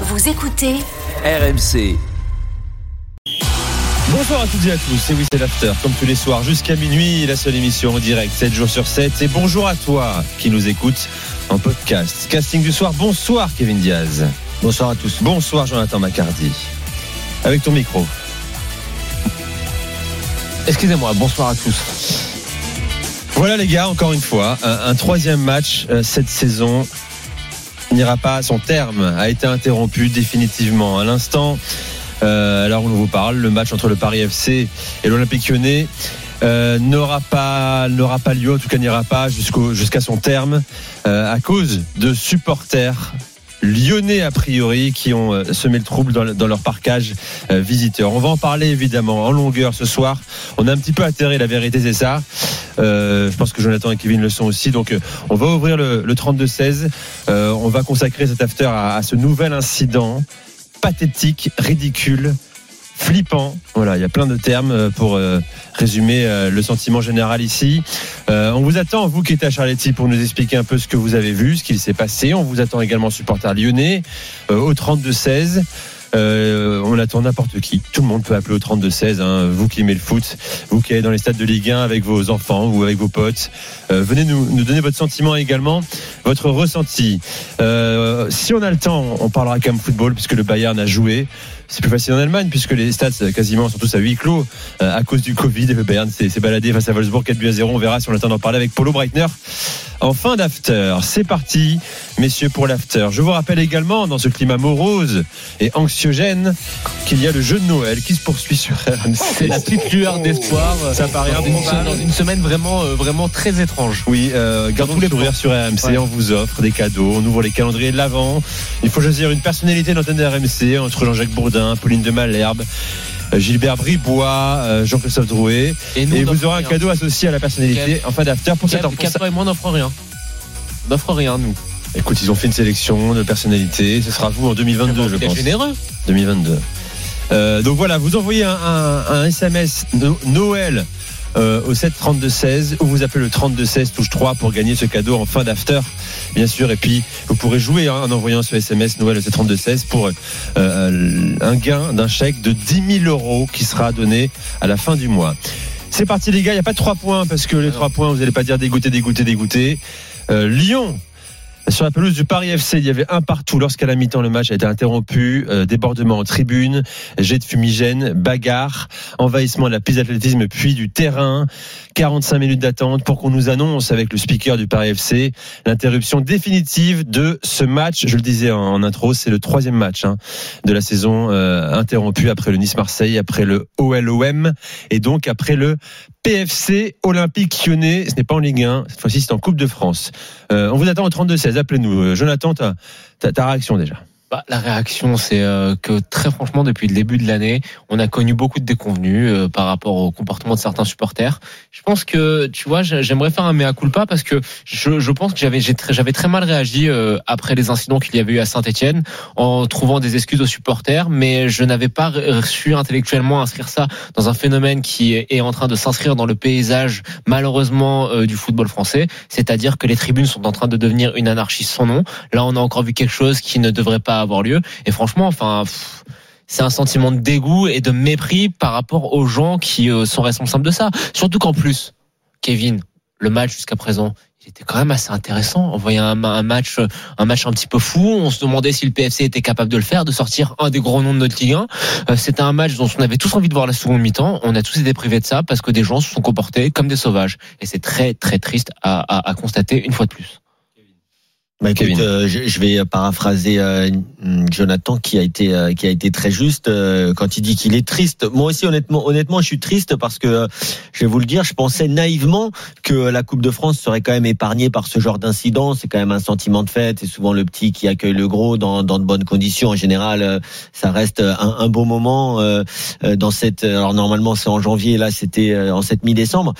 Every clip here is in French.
Vous écoutez RMC. Bonjour à toutes et à tous, c'est Oui c'est l'After, comme tous les soirs jusqu'à minuit, la seule émission en direct, 7 jours sur 7. Et bonjour à toi qui nous écoute en podcast. Casting du soir, bonsoir Kevin Diaz. Bonsoir à tous. Bonsoir Jonathan Macardy. Avec ton micro. Excusez-moi, bonsoir à tous. Voilà les gars, encore une fois, un, un troisième match euh, cette saison n'ira pas à son terme, a été interrompu définitivement. À l'instant, euh, alors on vous parle, le match entre le Paris FC et l'Olympique Lyonnais euh, n'aura pas n'aura pas lieu, en tout cas n'ira pas jusqu'au jusqu'à son terme euh, à cause de supporters lyonnais a priori qui ont euh, semé le trouble dans, leur parcage euh, visiteur. On va en parler évidemment en longueur ce soir. On a un petit peu atterré, la vérité c'est ça. Euh, je pense que Jonathan et Kevin le sont aussi. Donc euh, on va ouvrir le, le 32-16. Euh, on va consacrer cet after à ce nouvel incident pathétique, ridicule, flippant. Voilà, il y a plein de termes euh, pour euh, résumer euh, le sentiment général ici. On vous attend, vous qui êtes à Charletti, pour nous expliquer un peu ce que vous avez vu, ce qu'il s'est passé. On vous attend également, supporters lyonnais, au 32-16. Euh, on attend n'importe qui. Tout le monde peut appeler au 32-16. Hein. Vous qui aimez le foot, vous qui allez dans les stades de Ligue 1 avec vos enfants ou avec vos potes. Euh, venez nous, nous donner votre sentiment également, votre ressenti. Euh, si on a le temps, on parlera quand même football puisque le Bayern a joué. C'est plus facile en Allemagne puisque les stades euh, quasiment sont tous à huis clos euh, à cause du Covid. Le Bayern s'est baladé face à Wolfsburg 4 buts à 0. On verra si on a le temps d'en parler avec Paulo Breitner en fin d'after. C'est parti, messieurs, pour l'after. Je vous rappelle également, dans ce climat morose et anxiogène, qu'il y a le jeu de Noël qui se poursuit sur RMC. C'est la petite lueur d'espoir. Ça paraît dans une, improbable. dans une semaine vraiment, euh, vraiment très étrange. Oui, euh, gardons le les sourire sur RMC. Ouais. On vous offre des cadeaux. On ouvre les calendriers de l'avant. Il faut choisir une personnalité de l'antenne de RMC entre Jean-Jacques Bourdin, Pauline de Malherbe, euh, Gilbert Bribois, euh, Jean-Christophe Drouet. nous, Et vous aurez un rien. cadeau associé à la personnalité en fin d'after pour ça- toi et moi, on n'offre rien. On n'offre rien, nous. Écoute, ils ont fait une sélection de personnalités. Ce sera vous en 2022, je pense. généreux. 2022. Euh, donc voilà, vous envoyez un, un- un SMS No- Noël euh, au 7 32 16 ou vous appelez le 32 16 touche 3 pour gagner ce cadeau en fin d'after, bien sûr. Et puis vous pourrez jouer hein, en envoyant ce SMS Noël au 7 32 16 pour euh, un gain d'un chèque de 10 000 euros qui sera donné à la fin du mois. C'est parti les gars, il n'y a pas de 3 points parce que les 3 points, vous n'allez pas dire dégoûté, dégoûté, dégoûté. Euh, Lyon sur la pelouse du Paris FC, il y avait un partout lorsqu'à la mi-temps le match a été interrompu. Euh, débordement en tribune, jet de fumigène, bagarre, envahissement de la piste d'athlétisme puis du terrain. 45 minutes d'attente pour qu'on nous annonce avec le speaker du Paris FC l'interruption définitive de ce match. Je le disais en, intro, c'est le troisième match hein, de la saison euh, interrompu après le Nice-Marseille, après le OLOM et donc après le PFC Olympique Lyonnais. Ce n'est pas en Ligue 1, cette fois-ci c'est en Coupe de France. Euh, on vous attend au 32-16, appelez-nous. Euh, Jonathan, ta, réaction déjà La réaction, c'est euh, que très franchement, depuis le début de l'année, on a connu beaucoup de déconvenus euh, par rapport au comportement de certains supporters. Je pense que, tu vois, j'ai- j'aimerais faire un mea culpa parce que je, je pense que j'avais très- très mal réagi euh, après les incidents qu'il y avait eu à Saint-Etienne en trouvant des excuses aux supporters, mais je n'avais pas su intellectuellement inscrire ça dans un phénomène qui est en train de s'inscrire dans le paysage malheureusement euh, du football français, c'est-à-dire que les tribunes sont en train de devenir une anarchie sans nom. Là, on a encore vu quelque chose qui ne devrait pas avoir lieu. Et franchement, enfin, c'est un sentiment de dégoût et de mépris par rapport aux gens qui euh, sont responsables de ça. Surtout qu'en plus, Kevin, le match jusqu'à présent, il était quand même assez intéressant. On voyait un, match, euh, un match un petit peu fou. On se demandait si le PFC était capable de le faire, de sortir un des gros noms de notre Ligue 1. Euh, C'était un match dont on avait tous envie de voir la seconde mi-temps. On a tous été privés de ça parce que des gens se sont comportés comme des sauvages. Et c'est très très triste à, à constater une fois de plus. Bah, écoute, euh, je, je vais paraphraser euh, Jonathan qui a été euh, qui a été très juste euh, quand il dit qu'il est triste. Moi aussi honnêtement honnêtement je suis triste parce que euh, je vais vous le dire, je pensais naïvement que la Coupe de France serait quand même épargnée par ce genre d'incident. C'est quand même un sentiment de fête. C'est souvent le petit qui accueille le gros dans, dans de bonnes conditions. En général, euh, ça reste un, un beau moment euh, euh, dans cette. Alors normalement c'est en janvier, là c'était euh, en cette mi-décembre.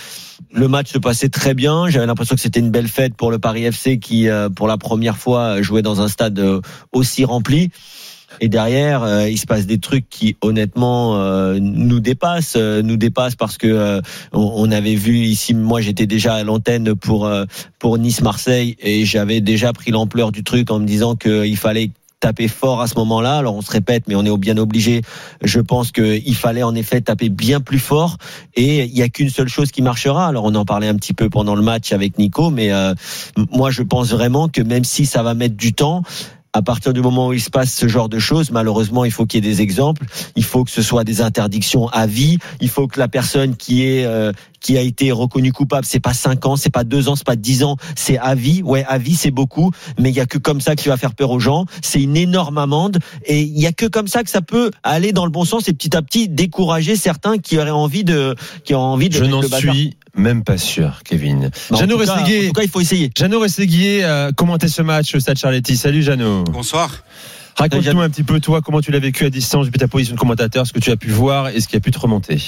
Le match se passait très bien. J'avais l'impression que c'était une belle fête pour le Paris FC qui, euh, pour la première fois, jouait dans un stade euh, aussi rempli. Et derrière, euh, il se passe des trucs qui, honnêtement, euh, nous dépassent, euh, nous dépassent parce que euh, on, on avait vu ici. Moi, j'étais déjà à l'antenne pour pour Nice-Marseille et j'avais déjà pris l'ampleur du truc en me disant qu'il fallait taper fort à ce moment-là. Alors on se répète, mais on est bien obligé. Je pense qu'il fallait en effet taper bien plus fort. Et il y a qu'une seule chose qui marchera. Alors on en parlait un petit peu pendant le match avec Nico, mais euh, moi je pense vraiment que même si ça va mettre du temps, à partir du moment où il se passe ce genre de choses, malheureusement, il faut qu'il y ait des exemples. Il faut que ce soit des interdictions à vie. Il faut que la personne qui est euh, qui a été reconnue coupable, c'est pas cinq ans, c'est pas deux ans, c'est pas dix ans, c'est à vie. Ouais, à vie, c'est beaucoup, mais il y a que comme ça que tu vas faire peur aux gens. C'est une énorme amende, et il y a que comme ça que ça peut aller dans le bon sens et petit à petit décourager certains qui auraient envie de qui ont envie de Je n'en suis même pas sûr, Kevin. En Jeannot Rességuier. En tout cas, il faut essayer. Jeannot Rességuier commenté ce match au Stade Charletti. Salut Jeannot. Bonsoir. Raconte-nous un petit peu toi comment tu l'as vécu à distance depuis ta position de commentateur, ce que tu as pu voir et ce qui a pu te remonter.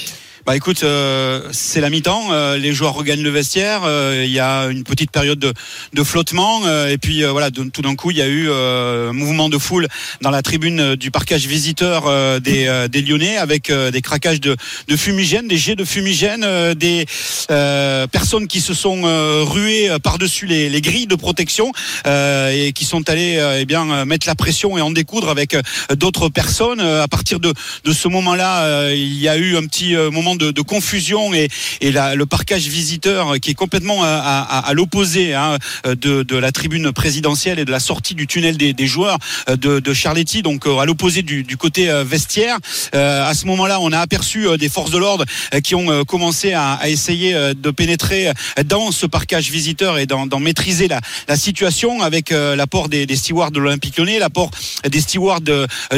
Bah écoute, euh, c'est la mi-temps, euh, les joueurs regagnent le vestiaire, euh, il y a une petite période de, de flottement euh, et puis euh, voilà, tout d'un coup il y a eu un mouvement de foule dans la tribune du parquage visiteur des, des Lyonnais avec des craquages de, de fumigène, des jets de fumigène, des personnes qui se sont ruées par-dessus les, les grilles de protection et qui sont allées eh bien mettre la pression et en découdre avec d'autres personnes. À partir de, de ce moment-là, il y a eu un petit moment de, confusion et, le parquage visiteur qui est complètement à, l'opposé hein, de, la tribune présidentielle et de la sortie du tunnel des, joueurs euh, de, de Charletti, donc euh, à l'opposé du, côté euh, vestiaire. À ce moment-là, on a aperçu des forces de l'ordre qui ont commencé à, essayer de pénétrer dans ce parquage visiteur et d'en maîtriser la, situation avec l'apport des, stewards de l'Olympique Lyonnais, l'apport des stewards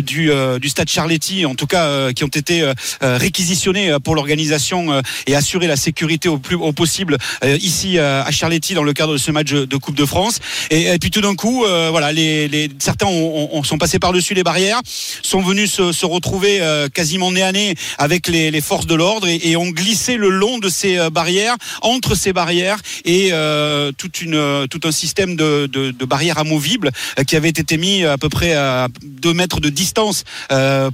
du, du stade Charletti, en tout cas qui ont été réquisitionnés pour l'organisation euh, et assurer la sécurité au plus au possible euh, ici euh, à Charletti dans le cadre de ce match de Coupe de France. Et, puis tout d'un coup, voilà, certains ont, ont- sont passés par dessus les barrières, sont venus se, retrouver quasiment nez à nez avec les, forces de l'ordre et, ont glissé le long de ces barrières, entre ces barrières et toute une, tout un système de, barrières amovibles qui avait été mis à peu près à deux mètres de distance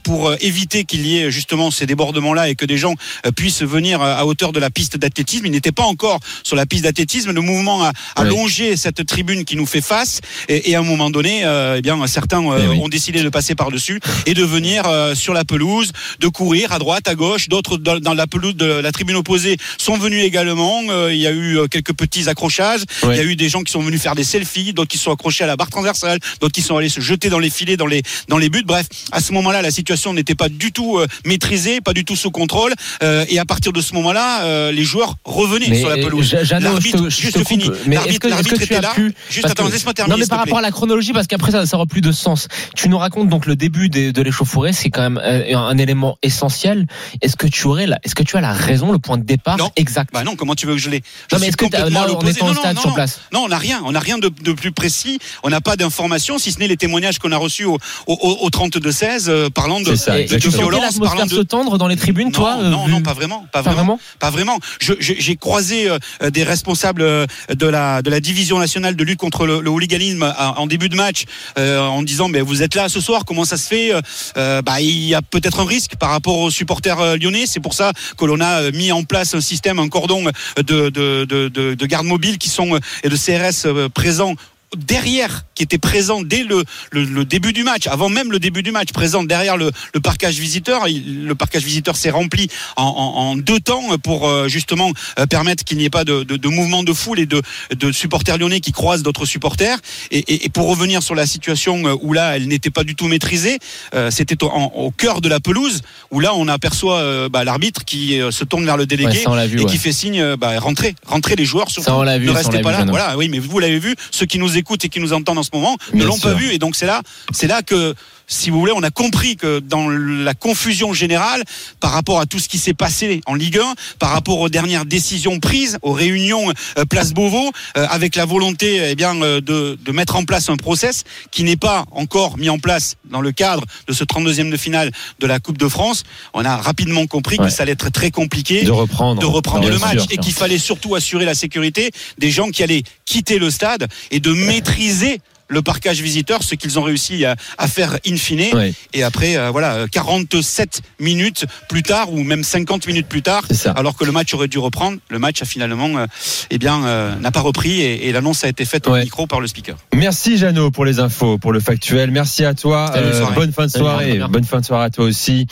pour éviter qu'il y ait justement ces débordements-là et que des gens euh, puissent venir euh, à hauteur de la piste d'athlétisme. Ils n'étaient pas encore sur la piste d'athlétisme. Le mouvement a, a Oui. longé cette tribune qui nous fait face et, et à un moment donné, euh, eh bien certains euh, Eh oui. ont décidé de passer par-dessus et de venir euh, sur la pelouse, de courir à droite, à gauche. D'autres dans, dans la pelouse de la tribune opposée sont venus également. Euh, il y a eu quelques petits accrochages. Il y a eu des gens qui sont venus faire des selfies, d'autres qui sont accrochés à la barre transversale, d'autres qui sont allés se jeter dans les filets, dans les dans les buts. Bref, à ce moment-là, la situation n'était pas du tout euh, maîtrisée, pas du tout sous contrôle. Euh, et à partir de ce moment-là, euh, les joueurs revenaient Mais, sur la euh, pelouse. L'arbitre, juste coupe, fini. L'arbitre était là. pu Juste attends, que- laisse-moi terminer. Non, mais par rapport à la chronologie, parce qu'après ça, ça aura plus de sens. Tu nous racontes donc le début de, de l'échauffourée, c'est quand même un, élément essentiel. Est-ce que tu aurais, est-ce que tu as la raison, le point de départ Non. exact? Bah non, comment tu veux que je l'ai? Non, mais est-ce que là, en au Non, non, stade non, sur place Non, on n'a rien. On n'a rien de, de plus précis. On n'a pas d'informations, si ce n'est les témoignages qu'on a reçus au, au, au 32-16 euh, parlant de, C'est ça, de, de violence, parlant se de. tendre dans les tribunes, toi non, non, pas vraiment, pas Pas vraiment, vraiment pas vraiment. J'ai croisé euh, des responsables euh, de la de la division nationale de lutte contre le, le hooliganisme à- en début de match, euh, en disant mais vous êtes là ce soir, comment ça se fait Euh, Bah il y a peut-être un risque par rapport aux supporters euh, lyonnais. C'est pour ça que l'on a euh, mis en place un système, un cordon de de de, de, de gardes mobiles qui sont euh, et de CRS euh, présents derrière, qui était présent dès le, le, le début du match, avant même le début du match, présent derrière le, le parcage visiteur. Il- Le parcage visiteur s'est rempli en, en, en deux temps pour euh, justement euh, permettre qu'il n'y ait pas de, de, de mouvement de foule et de, de supporters lyonnais qui croisent d'autres supporters. Et, et, et pour revenir sur la situation euh, où là, elle n'était pas du tout maîtrisée, euh, c'était au, cœur de la pelouse, où là, on aperçoit bah, l'arbitre qui se tourne vers le délégué Ouais, vu, et ouais. qui fait signe, bah, rentrez, rentrez les joueurs. Surtout, Ça, on l'a vu, ne restez pas vu, là. Voilà, oui, mais vous l'avez vu. Ceux qui nous écoutent écoutent et qui nous entendent en ce moment ne l'ont pas vu. Et donc c'est là, c'est là que, si vous voulez, on a compris que dans la confusion générale par rapport à tout ce qui s'est passé en Ligue 1, par rapport aux dernières décisions prises, aux réunions euh, Place Beauvau, euh, avec la volonté eh bien euh, de, de mettre en place un process qui n'est pas encore mis en place dans le cadre de ce 32e de finale de la Coupe de France, on a rapidement compris Ouais. que ça allait être très compliqué De reprendre. de reprendre Bien le sûr. match et qu'il fallait surtout assurer la sécurité des gens qui allaient quitter le stade et de maîtriser le parcage visiteur, ce qu'ils ont réussi à, à faire in fine. Ouais, Et après, euh, voilà, euh, 47 minutes plus tard, ou même 50 minutes plus tard, c'est ça. alors que le match aurait dû reprendre, le match a finalement, euh, eh bien, euh, n'a pas repris et, et l'annonce a été faite au Ouais. micro par le speaker. Merci Jeannot pour les infos, pour le factuel. Merci à toi. Euh, bonne fin de soirée. Bonne fin de soirée à toi aussi.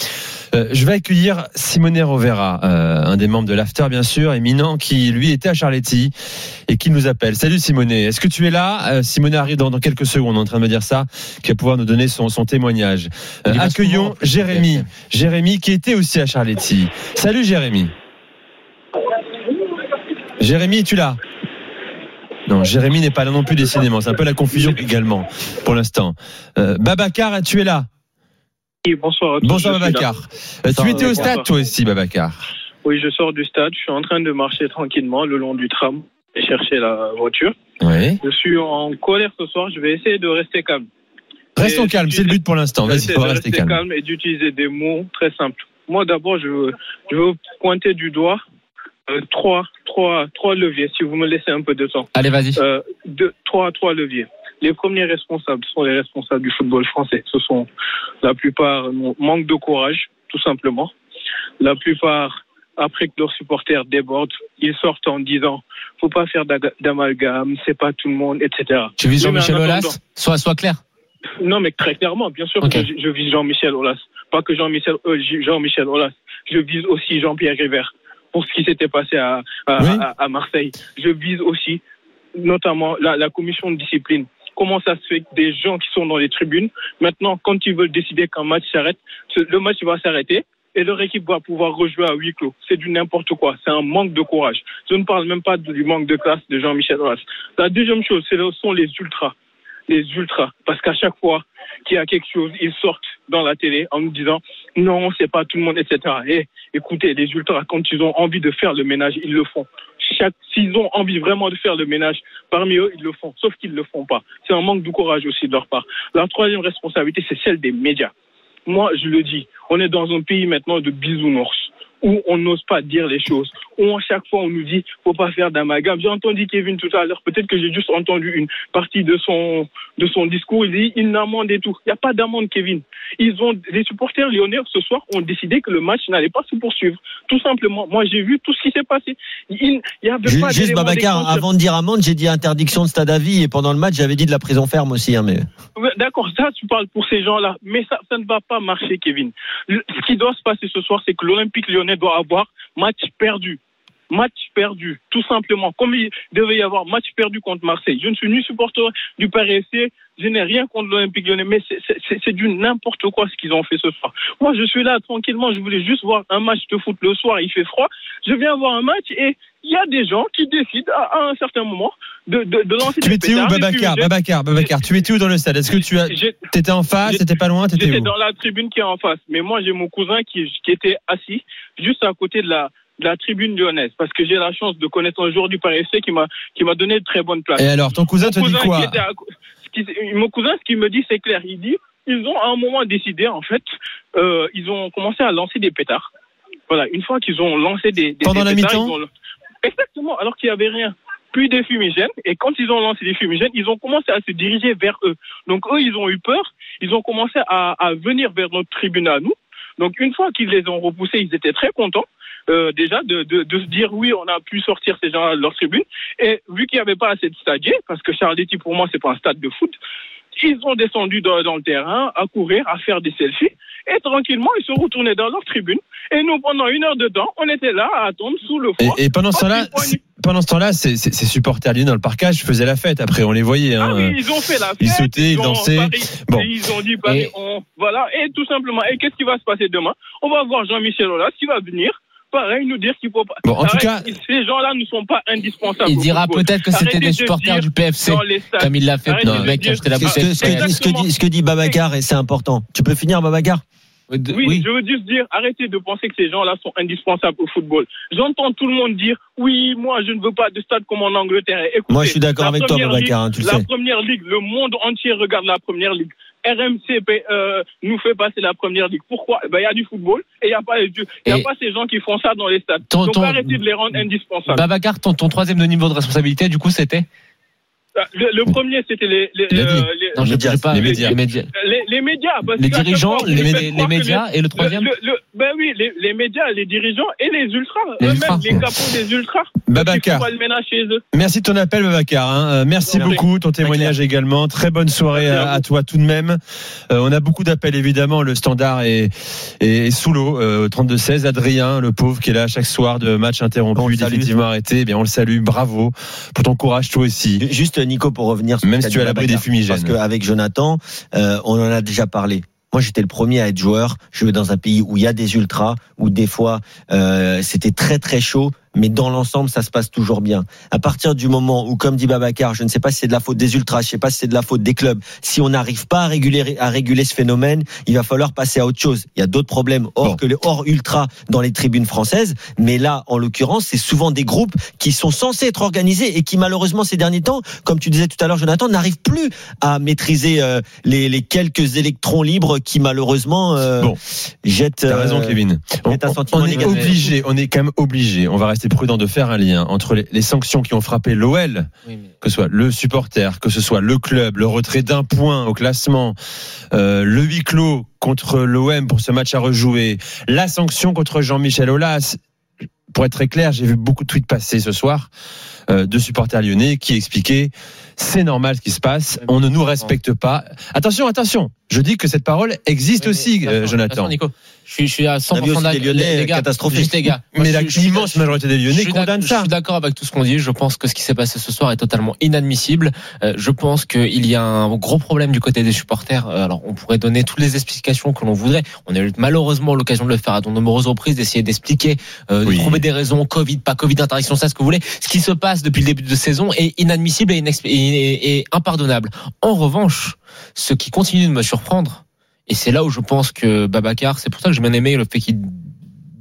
Euh, je vais accueillir Simone Rovera, euh, un des membres de l'After, bien sûr, éminent, qui lui était à Charletti et qui nous appelle. Salut Simone. Est-ce que tu es là? Euh, Simone arrive dans, dans quelques secondes, on est en train de me dire ça, qui va pouvoir nous donner son, son témoignage. Euh, accueillons souvent, Jérémy. Jérémy qui était aussi à Charletti. Salut Jérémy. Jérémy, es-tu là? Non, Jérémy n'est pas là non plus décidément. C'est un peu la confusion également pour l'instant. Euh, Babacar, tu es là? Oui, bonsoir à tous. Bonsoir. Babacar. Euh, tu étais au bonsoir. stade toi aussi, Babacar. Oui, je sors du stade. Je suis en train de marcher tranquillement le long du tram et chercher la voiture. Oui. Je suis en colère ce soir. Je vais essayer de rester calme. Restons tu- c'est le but pour l'instant. Vas-y, faut rester calme. calme. et d'utiliser des mots très simples. Moi, d'abord, je veux, je veux pointer du doigt euh, trois, trois, trois leviers, si vous me laissez un peu de temps. Allez, vas-y. Euh, deux, trois, trois leviers. Les premiers responsables sont les responsables du football français. Ce sont la plupart euh, manque de courage, tout simplement. La plupart, après que leurs supporters débordent, ils sortent en disant faut pas faire d'amalgame, c'est pas tout le monde, etc. Tu vises Jean-Michel Aulas Sois, sois clair. Non, mais très clairement, bien sûr que je, je vise Jean-Michel Aulas. Pas que Jean-Michel euh, Jean-Michel Aulas. Je vise aussi Jean-Pierre River pour ce qui s'était passé à, à, Oui. à- à Marseille. Je vise aussi, notamment, la, la commission de discipline. Comment ça se fait que des gens qui sont dans les tribunes, maintenant, quand ils veulent décider qu'un match s'arrête, le match va s'arrêter et leur équipe va pouvoir rejouer à huis clos. C'est du n'importe quoi. C'est un manque de courage. Je ne parle même pas du manque de classe de Jean-Michel Aulas. La deuxième chose, ce sont les ultras. Les ultras. Parce qu'à chaque fois qu'il y a quelque chose, ils sortent dans la télé en nous disant non, c'est pas tout le monde, etc. Et écoutez, les ultras, quand ils ont envie de faire le ménage, ils le font. S'ils ont envie vraiment de faire le ménage, parmi eux, ils le font. Sauf qu'ils le font pas. C'est un manque de courage aussi de leur part. La troisième responsabilité, c'est celle des médias. Moi, je le dis, on est dans un pays maintenant de bisounours où on n'ose pas dire les choses, où à chaque fois on nous dit faut pas faire d'amalgame. J'ai entendu Kevin tout à l'heure, peut-être que j'ai juste entendu une partie de son de son discours, il dit une amende et tout. Il n'y a pas d'amende, Kevin. Ils ont les supporters lyonnais ce soir ont décidé que le match n'allait pas se poursuivre. Tout simplement. Moi, j'ai vu tout ce qui s'est passé. Il il y avait Ju- pas Juste Babacar, avant de dire amende, j'ai dit interdiction de stade à vie et pendant le match, j'avais dit de la prison ferme aussi. Hein, mais... D'accord, ça tu parles pour ces gens-là, mais ça, ça ne va pas marcher, Kevin. Le- ce qui doit se passer ce soir, c'est que l'Olympique lyonnais doit avoir match perdu. Match perdu, tout simplement. Comme il devait y avoir match perdu contre Marseille. Je ne suis ni supporter du PRFC, je n'ai rien contre l'Olympique lyonnais, mais c'est- du n'importe quoi ce qu'ils ont fait ce soir. Moi, je suis là tranquillement, je voulais juste voir un match de foot le soir, il fait froid. Je viens voir un match et il y a des gens qui décident à un certain moment de, de, de lancer Tu étais où, Babacar. Babacar, Babacar, tu étais où dans le stade? Est-ce que tu as, t'étais en face, t'étais pas loin, t'étais J'étais où? dans la tribune qui est en face, mais moi j'ai mon cousin qui, qui était assis juste à côté de la, de la tribune lyonnaise, parce que j'ai la chance de connaître un joueur du Paris FC qui m'a qui m'a donné de très bonnes places. Et alors, ton cousin te Mon dit cousin quoi? à ce qui- mon cousin, ce qu'il me dit, c'est clair. Il dit, ils ont à un moment décidé, en fait, euh, ils ont commencé à lancer des pétards. Voilà, une fois qu'ils ont lancé des, des Pendant des la mi-temps? Exactement, alors qu'il n'y avait rien. Puis des fumigènes, et quand ils ont lancé des fumigènes, ils ont commencé à se diriger vers eux. Donc eux, ils ont eu peur, ils ont commencé à, à venir vers notre tribune à nous. Donc une fois qu'ils les ont repoussés, ils étaient très contents. euh, déjà de, de, de se dire oui, on a pu sortir ces gens de leur tribune. Et vu qu'il n'y avait pas assez de stadiers, parce que Charletti pour moi c'est pas un stade de foot, ils ont descendu dans le terrain à courir, à faire des selfies, et tranquillement ils se retournaient dans leur tribune. Et nous pendant une heure de temps, on était là à attendre sous le et, froid. et pendant ce temps-là, pendant ce temps-là, ces, ces, ces supporters dans le parcage faisaient la fête. Après, on les voyait. Ah Hein. oui, ils ont fait la fête. ils sautaient, ils dansaient. Paris- Bon. et ils ont dit, Paris, Et- on, voilà, et tout simplement. Et qu'est-ce qui va se passer demain? On va voir Jean-Michel Aulas qui va venir pareil nous dire qu'il faut pas. Bon, en tout cas- ces gens-là ne sont pas indispensables. Il dira peut-être que c'était des de supporters du PFC, comme il l'a fait de le mec qui a dire- acheté la Ce que, ce bouteille. ce que dit, ce que dit- ce que dit Babacar, et c'est important. Tu peux finir, Babacar? Oui, je veux juste dire, arrêtez de penser que ces gens-là sont indispensables au football. J'entends tout le monde dire, oui, moi, je ne veux pas de stade comme en Angleterre. Écoutez, Moi, je suis d'accord avec toi, Babacar, hein, tu le La sais. première ligue, le monde entier regarde la première ligue. RMC paie- euh, nous fait passer la première ligue. Pourquoi? Eh ben, Il y a du football et il n'y a, pas, y a pas ces gens qui font ça dans les stades. Ton- Donc ton- arrêtez de les rendre indispensables. Babacar, ton, ton troisième de niveau de responsabilité, du coup, c'était? Le, le premier, c'était les, les, dit. euh, les- Non, je médias, pas. les médias. Les médias, les- les médias. parce les dirigeants, fois, les, les médias et le troisième Le, le- ben oui, les, les médias, les dirigeants et les ultras, Les eux-mêmes, les capots des ultras. Babacar. Chez eux. Merci de ton appel, Babacar. hein. Euh, merci beaucoup, ton témoignage également. Très bonne soirée à toi tout de même. Euh, on a beaucoup d'appels, évidemment. Le standard est, est sous l'eau. Euh, 32-16, Adrien, le pauvre qui est là chaque soir de match interrompu, définitivement arrêté. Eh bien, on le salue. Bravo pour ton courage, toi aussi. Juste Nico pour revenir sur Même si tu dit l'abri des fumigènes. Parce qu'avec Jonathan, euh, on en a déjà parlé. Moi, j'étais le premier à être joueur. Je vais dans un pays où il y a des ultras, où des fois euh, c'était très très chaud, mais dans l'ensemble, ça se passe toujours bien. À partir du moment où, comme dit Babacar, je ne sais pas si c'est de la faute des ultras, je ne sais pas si c'est de la faute des clubs. Si on n'arrive pas à réguler à réguler ce phénomène, il va falloir passer à autre chose. Il y a d'autres problèmes hors Bon. que les hors ultra dans les tribunes françaises, mais là, en l'occurrence, c'est souvent des groupes qui sont censés être organisés et qui malheureusement ces derniers temps, comme tu disais tout à l'heure, Jonathan, n'arrivent plus à maîtriser euh, les, les quelques électrons libres qui malheureusement euh, Bon. jettent. T'as euh, raison, Kevin. On, on- est obligé, on est quand même obligé. On va rester prudent de faire un lien entre les, les sanctions qui ont frappé l'OL, Oui, mais- que ce soit le supporter, que ce soit le club, le retrait d'un point au classement, euh, le huis clos contre l'OM pour ce match à rejouer, la sanction contre Jean-Michel Aulas. Pour être très clair, j'ai vu beaucoup de tweets passer ce soir euh, de supporters lyonnais qui expliquaient c'est normal ce qui se passe, on ne nous respecte pas. Attention, attention, je dis que cette parole existe Oui, mais aussi, euh, Jonathan. Nico, je suis, je suis à On a 100% vu aussi d'ac- des Lyonnais les, gars, catastrophiques. Juste les gars. Mais Moi, la je suis- je suis- immense majorité des Lyonnais d'ac- condamnent Je ça. suis d'accord avec tout ce qu'on dit. Je pense que ce qui s'est passé ce soir est totalement inadmissible. Euh, je pense qu'il y a un gros problème du côté des supporters. Euh, alors, on pourrait donner toutes les explications que l'on voudrait. On a eu malheureusement l'occasion de le faire à de nombreuses reprises, d'essayer d'expliquer, euh, Oui. de trouver des raisons, Covid, pas Covid, interaction, ça, ce que vous voulez. Ce qui se passe depuis le début de saison est inadmissible et- et- et impardonnable. En revanche, ce qui continue de me surprendre, et c'est là où je pense que Babacar, c'est pour ça que j'ai bien aimé le fait qu'il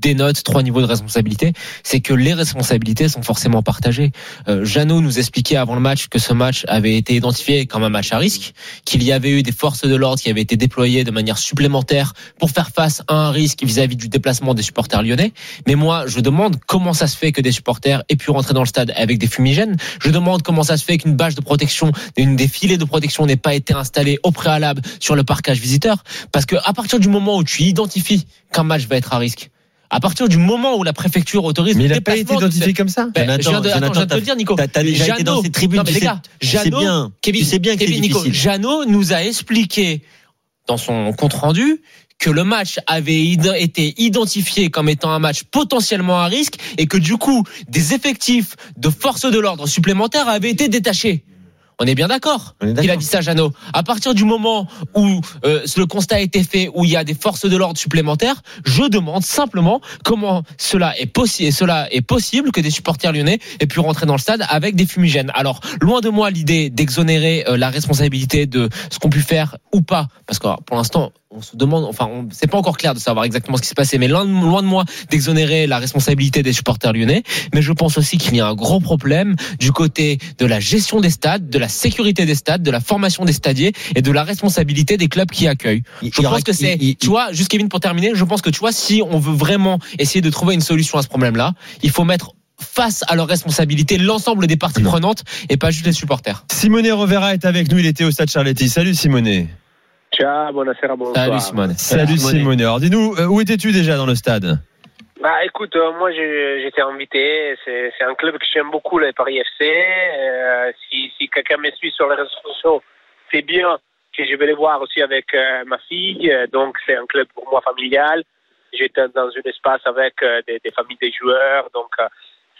dénote trois niveaux de responsabilité, c'est que les responsabilités sont forcément partagées. Euh, Jeannot nous expliquait avant le match que ce match avait été identifié comme un match à risque, qu'il y avait eu des forces de l'ordre qui avaient été déployées de manière supplémentaire pour faire face à un risque vis-à-vis du déplacement des supporters lyonnais. Mais moi, je demande comment ça se fait que des supporters aient pu rentrer dans le stade avec des fumigènes. Je demande comment ça se fait qu'une bâche de protection, une des filets de protection n'ait pas été installée au préalable sur le parcage visiteur. Parce que à partir du moment où tu identifies qu'un match va être à risque, à partir du moment où la préfecture autorise Mais il n'a pas été identifié ces- comme ça. Ben, Jonathan, je viens de, attends, je viens de te dire, Nico. T'as déjà été dans Jeannot- ces tribunes, Non, mais les gars, Jeannot, bien, Kevin, tu sais bien que Kevin, Nico, difficile. Jeannot nous a expliqué dans son compte rendu que le match avait id- été identifié comme étant un match potentiellement à risque et que du coup des effectifs de forces de l'ordre supplémentaires avaient été détachés. On est bien d'accord Il a dit ça, Jeannot. À partir du moment où euh, le constat a été fait, où il y a des forces de l'ordre supplémentaires, je demande simplement comment cela est possible, cela est possible que des supporters lyonnais aient pu rentrer dans le stade avec des fumigènes. Alors, loin de moi l'idée d'exonérer euh, la responsabilité de ce qu'on pu faire ou pas, parce que alors, pour l'instant, on se demande, enfin, on- c'est pas encore clair de savoir exactement ce qui s'est passé, mais loin de, loin de moi d'exonérer la responsabilité des supporters lyonnais. Mais je pense aussi qu'il y a un gros problème du côté de la gestion des stades, de la sécurité des stades, de la formation des stadiers et de la responsabilité des clubs qui accueillent. Il- Je il aura- pense que c'est, tu vois, juste Kevin pour terminer, je pense que tu vois, si on veut vraiment essayer de trouver une solution à ce problème-là, il faut mettre face à leurs responsabilités l'ensemble des parties Non. prenantes et pas juste les supporters. Simone Rovera est avec nous, il était au stade Charletti. Salut Simone. Ciao, buonasera, bonsoir. Salut Simone. Salut Simone. Alors dis-nous, euh, où étais-tu déjà dans le stade Bah écoute, euh, moi j'étais invité, c'est c'est un club que j'aime beaucoup, le Paris FC. Euh, si si quelqu'un me suit sur les réseaux sociaux, c'est bien que je vais les voir aussi avec euh, ma fille. Donc c'est un club pour moi familial. J'étais dans un espace avec euh, des, des familles des joueurs. Donc euh,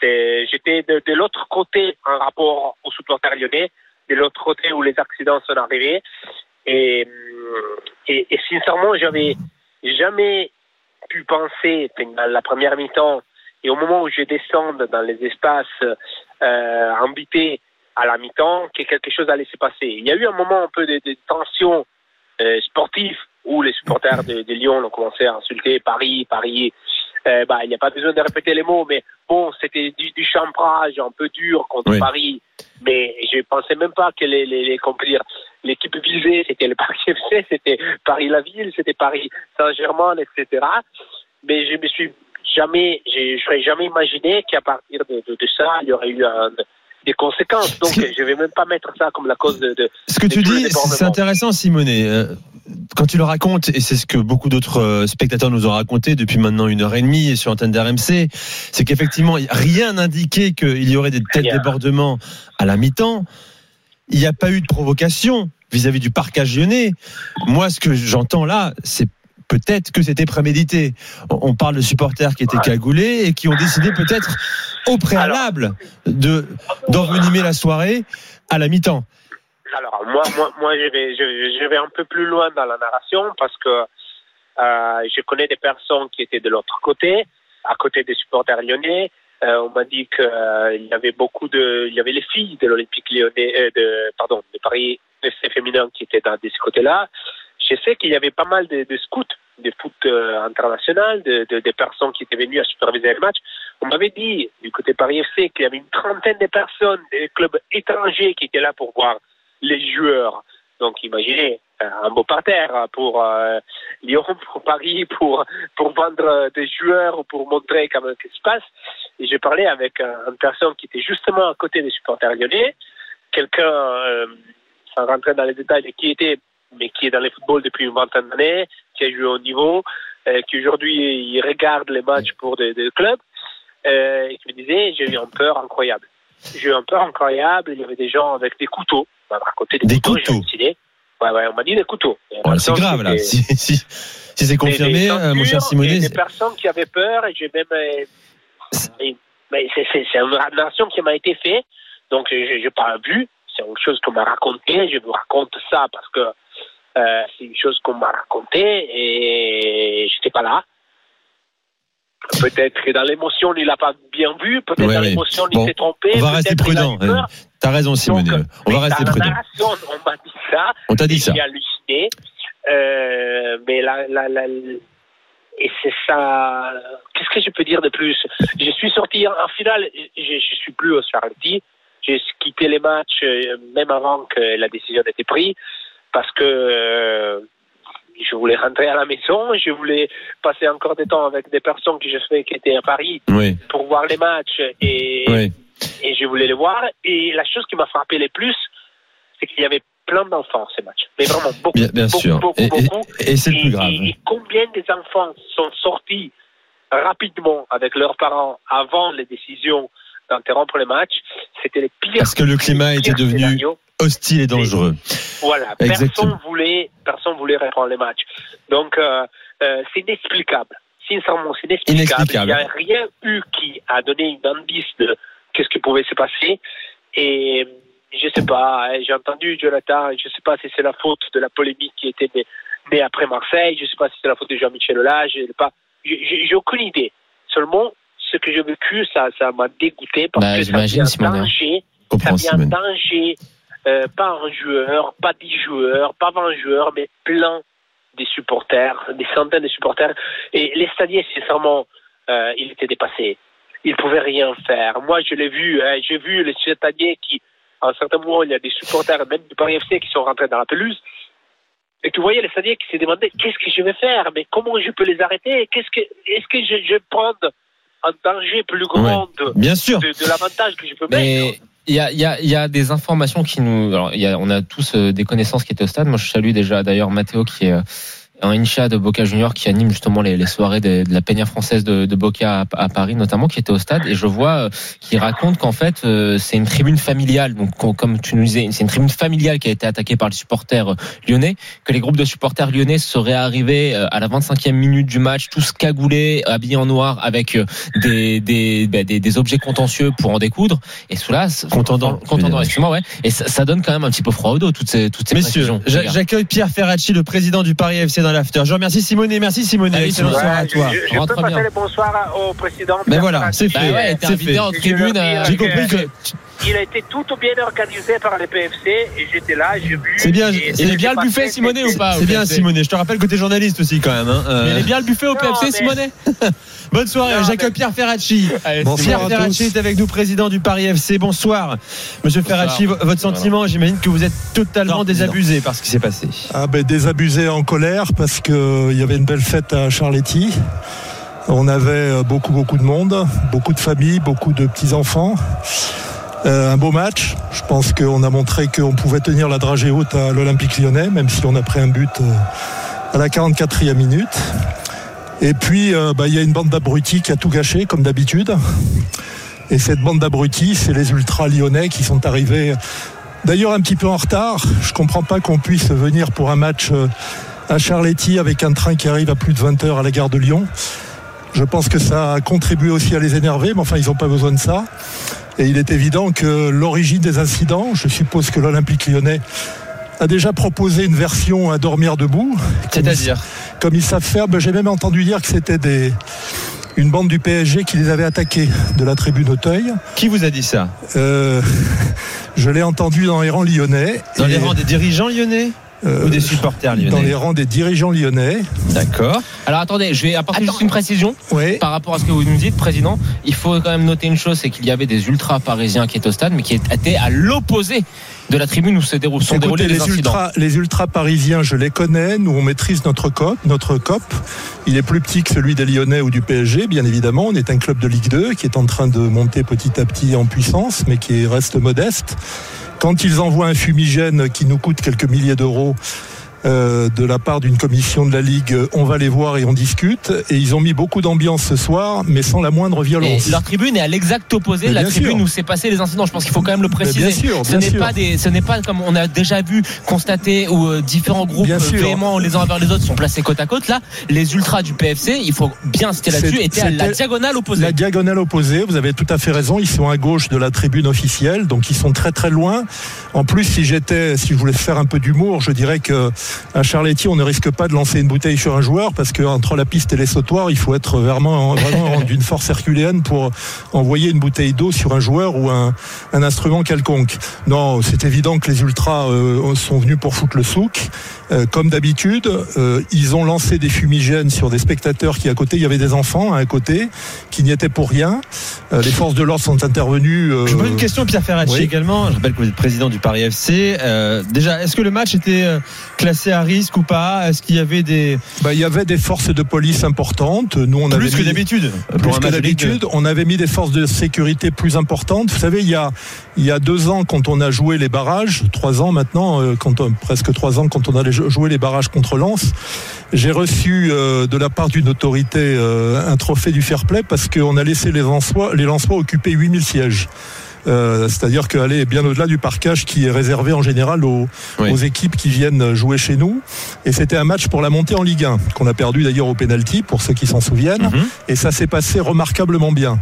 c'est j'étais de, de l'autre côté en rapport aux supporters lyonnais, de l'autre côté où les accidents sont arrivés. Et, et, et sincèrement, j'avais jamais pu penser, dans la première mi-temps, Et au moment où je descends dans les espaces euh, invités à la mi-temps, que quelque chose allait se passer. Il y a eu un moment un peu de, de tension euh, sportive où les supporters de, de Lyon ont commencé à insulter Paris, Paris. Euh, bah, il n'y a pas besoin de répéter les mots, mais bon, c'était du, du chambrage un peu dur contre Oui. Paris. Mais je pensais même pas que les, les, les l'équipe visée, c'était le Paris FC, c'était Paris-la-Ville, c'était Paris Saint-Germain, etc. Mais je me suis jamais, je n'aurais jamais imaginé qu'à partir de, de, de ça, il y aurait eu un- des conséquences. Donc, que- je vais même pas mettre ça comme la cause de. de Ce que de tu dis, c'est intéressant, Simonet. Euh, Quand tu le racontes, et c'est ce que beaucoup d'autres euh, spectateurs nous ont raconté depuis maintenant une heure et demie et sur l'antenne d'RMC, c'est qu'effectivement, rien n'indiquait qu'il y aurait des tels débordements à la mi-temps. Il n'y a pas eu de provocation vis-à-vis du parcage lyonnais. Moi, ce que j'entends là, c'est peut-être que c'était prémédité. On parle de supporters qui étaient cagoulés et qui ont décidé peut-être au préalable de d'envenimer la soirée à la mi-temps. Alors, moi, moi, moi je, vais, je, je vais un peu plus loin dans la narration parce que euh, je connais des personnes qui étaient de l'autre côté, à côté des supporters lyonnais. Euh, on m'a dit qu'il y avait beaucoup de, il y avait les filles de l'Olympique lyonnais, euh, de, pardon, de Paris FC féminin qui étaient de ce côté-là. Je sais qu'il y avait pas mal de, de scouts de foot euh, international, de, de, des personnes qui étaient venues à superviser le match. On m'avait dit du côté Paris FC qu'il y avait une trentaine de personnes des clubs étrangers qui étaient là pour voir les joueurs. Donc imaginez euh, un beau parterre pour euh, Lyon, pour Paris, pour pour vendre des joueurs ou pour montrer comment ça se passe. Et j'ai parlé avec euh, une personne qui était justement à côté des supporters lyonnais, quelqu'un euh, sans rentrer dans les détails qui était, mais qui est dans le football depuis une vingtaine d'années, qui a joué au niveau, euh, qui aujourd'hui regarde les matchs pour des, des clubs, et qui me disait j'ai eu une peur incroyable. J'ai eu une peur incroyable. Il y avait des gens avec des couteaux. On m'a raconté des, Des couteaux. j'ai couteaux. halluciné. Ouais, ouais, on m'a dit des couteaux. Bon, c'est grave là. Si, si, si c'est des- confirmé, des euh, mon cher Simonet. et Des c'est- personnes qui avaient peur et j'ai même. euh, c'est une narration qui m'a été faite. Donc, je n'ai pas vu. C'est une chose qu'on m'a racontée. Je vous raconte ça parce que euh, c'est une chose qu'on m'a racontée et j'étais pas là. Peut-être que dans l'émotion, il l'a pas bien vu. Peut-être Ouais, dans l'émotion, il Bon, s'est trompé. On va rester prudent. peur. T'as raison, Simonet. Donc, On va rester prudent. on m'a dit ça. On t'a dit ça. J'ai halluciné. Euh, mais la, la, la, et c'est ça. Qu'est-ce que je peux dire de plus? Je suis sorti en, en finale. Je, je suis plus au Charity. J'ai quitté les matchs euh, même avant que la décision ait été prise parce que euh, je voulais rentrer à la maison. Je voulais passer encore des temps avec des personnes que je sais qui étaient à Paris Oui, pour voir les matchs et oui. et je voulais les voir. Et la chose qui m'a frappé le plus, c'est qu'il y avait plein d'enfants ces matchs. Mais vraiment beaucoup, Bien, bien beaucoup, sûr. beaucoup, Et, beaucoup. et c'est le Et- plus grave. Et, combien des enfants sont sortis rapidement avec leurs parents avant les décisions d'interrompre les matchs? C'était les pires. Parce que le climat était devenu hostile et dangereux. Voilà, Exactement. personne voulait, personne voulait reprendre les matchs. Donc euh, euh, c'est inexplicable. Sincèrement, c'est inexplicable. Inexplicable. Il n'y a rien eu qui a donné une indice de qu'est-ce qui pouvait se passer. Et je sais pas, hein, j'ai entendu Jonathan, je sais pas si c'est la faute de la polémique qui était née, née après Marseille, je sais pas si c'est la faute de Jean-Michel Aulas, je sais pas, j'ai- aucune idée. Seulement, ce que j'ai vécu, ça, ça m'a dégoûté parce Bah, que ça vient danger comprends, ça vient Simone. danger, euh, pas un joueur, pas dix joueurs, pas vingt joueurs, mais plein des supporters, des centaines de supporters. Et les stadiers, sincèrement, euh, il était dépassé. Il pouvait rien faire. Moi, je l'ai vu. hein, J'ai vu les stadiers qui, à un certain moment, il y a des supporters, même du Paris FC, qui sont rentrés dans la pelouse. Et tu voyais les stadiers qui se demandaient qu'est-ce que je vais faire, mais comment je peux les arrêter? Qu'est-ce que, est-ce que je, je vais prendre un danger plus grand de, Bien sûr. de, de l'avantage que je peux mettre? Il y a, y, a, y a des informations qui nous. Alors, a, on a tous euh, des connaissances qui étaient au stade. Moi, je salue déjà d'ailleurs Matteo qui est euh, un Incha de Boca Junior qui anime justement les, les soirées de, de la Peña française de, de Boca à, à Paris notamment, qui était au stade. Et je vois euh, qui raconte qu'en fait euh, c'est une tribune familiale. Donc com- comme tu nous disais, c'est une tribune familiale qui a été attaquée par les supporters euh, lyonnais. Que les groupes de supporters lyonnais seraient arrivés à la 25e minute du match, tous cagoulés, habillés en noir, avec des, des, bah, des, des objets contentieux pour en découdre. Et cela, Contendant. contendant, excuse-moi, ouais. Et ça, ça donne quand même un petit peu froid au dos toutes ces toutes ces Messieurs, j'accueille Pierre Ferracci, le président du Paris FC dans dans l'after. Je remercie Simonet. Merci Simonet. Allez, Excellent Simon. soir à toi. je, je Rentre peux passer bien. le bonsoir au président. Mais voilà, c'est Bah fait. ouais, c'est fait. en tribune. euh, J'ai compris que Il a été tout bien organisé par le PFC et j'étais là, j'ai vu. C'est bien, le buffet, Simonet, ou pas c'est bien? Simonet. Je te rappelle que tu es journaliste aussi quand même. hein. Euh, Mais il est bien le buffet au Non, PFC, mais- Simonet Bonne soirée. Non, J'accueille mais- Pierre Ferracci. Allez, Bonsoir Pierre à Ferracci est avec nous, président du Paris FC. Bonsoir, Monsieur Ferracci. Bonsoir. Votre sentiment, j'imagine que vous êtes totalement Non, désabusé par ce qui s'est passé. Ah ben désabusé en colère parce que il y avait une belle fête à Charletti. On avait euh, beaucoup beaucoup de monde, beaucoup de familles, beaucoup de petits enfants. Euh, un beau match. Je pense qu'on a montré qu'on pouvait tenir la dragée haute à l'Olympique Lyonnais, même si on a pris un but euh, à la 44e minute. Et puis bah, il y a une bande d'abrutis qui a tout gâché comme d'habitude. Et cette bande d'abrutis, c'est les ultras lyonnais qui sont arrivés D'ailleurs, un petit peu en retard. Je comprends pas qu'on puisse venir pour un match à Charletti avec un train qui arrive à plus de 20 heures à la gare de Lyon. Je pense que ça a contribué aussi à les énerver, mais enfin, ils n'ont pas besoin de ça. Et il est évident que l'origine des incidents, je suppose que l'Olympique lyonnais a déjà proposé une version à dormir debout. Comme ils- C'est-à-dire Comme ils savent faire, ben, j'ai même entendu dire que c'était des, une bande du PSG qui les avait attaqués de la tribune Auteuil. Qui vous a dit ça? Euh, je l'ai entendu dans les rangs lyonnais. Dans les rangs des dirigeants lyonnais? Euh, ou des supporters lyonnais Dans les rangs des dirigeants lyonnais. D'accord. Alors attendez, je vais apporter juste une précision Oui. par rapport à ce que vous nous dites, président. Il faut quand même noter une chose, c'est qu'il y avait des ultras parisiens qui étaient au stade, mais qui étaient à l'opposé de la tribune où se sont Écoutez, déroulés les, les ultras, les ultras parisiens, je les connais. Nous, on maîtrise notre COP, notre COP. Il est plus petit que celui des Lyonnais ou du PSG, bien évidemment. On est un club de Ligue 2 qui est en train de monter petit à petit en puissance, mais qui reste modeste. Quand ils envoient un fumigène qui nous coûte quelques milliers d'euros, euh, de la part d'une commission de la Ligue, on va les voir et on discute. Et ils ont mis beaucoup d'ambiance ce soir, mais sans la moindre Et violence. leur tribune est à l'exact opposé de la tribune sûr. où s'est passé les incidents. Je pense qu'il faut quand même le préciser. bien sûr, ce bien n'est sûr. pas des, ce n'est pas comme on a déjà vu constater où euh, différents groupes euh, véhéments les uns envers les autres sont placés côte à côte. Là, les ultras du PFC, il faut bien insister là-dessus, étaient à la diagonale opposée. La diagonale opposée, vous avez tout à fait raison, ils sont à gauche de la tribune officielle, donc ils sont très très loin. En plus, si j'étais, si je voulais faire un peu d'humour, je dirais que à Charletti, on ne risque pas de lancer une bouteille sur un joueur parce que entre la piste et les sautoirs, il faut être vraiment, vraiment d'une force herculéenne pour envoyer une bouteille d'eau sur un joueur ou un, un instrument quelconque. Non, c'est évident que les ultras euh, sont venus pour foutre le souk. Euh, comme d'habitude, euh, ils ont lancé des fumigènes sur des spectateurs qui à côté, il y avait des enfants hein, à côté qui n'y étaient pour rien. Euh, les forces de l'ordre sont intervenues. euh, Je pose une question, Pierre Ferracci oui. également. Je rappelle que vous êtes président du Paris FC. Euh, déjà, est-ce que le match était euh, classé à risque ou pas? Est-ce qu'il y avait des bah, il y avait des forces de police importantes. Nous, on avait plus que mis- d'habitude Plus que d'habitude, on avait mis des forces de sécurité plus importantes. Vous savez, il y a, il y a deux ans, quand on a joué les barrages, trois ans maintenant, euh, quand on- presque trois ans, quand on a joué les barrages contre Lens, j'ai reçu euh, de la part d'une autorité euh, un trophée du fair play parce qu'on a laissé les Lensois, les Lensois occuper 8000 sièges. Euh, C'est-à-dire qu'aller bien au-delà du parquage qui est réservé en général aux, Oui. aux équipes qui viennent jouer chez nous. Et c'était un match pour la montée en Ligue 1, qu'on a perdu d'ailleurs au pénalty, pour ceux qui s'en souviennent. Mhm. Et ça s'est passé remarquablement bien.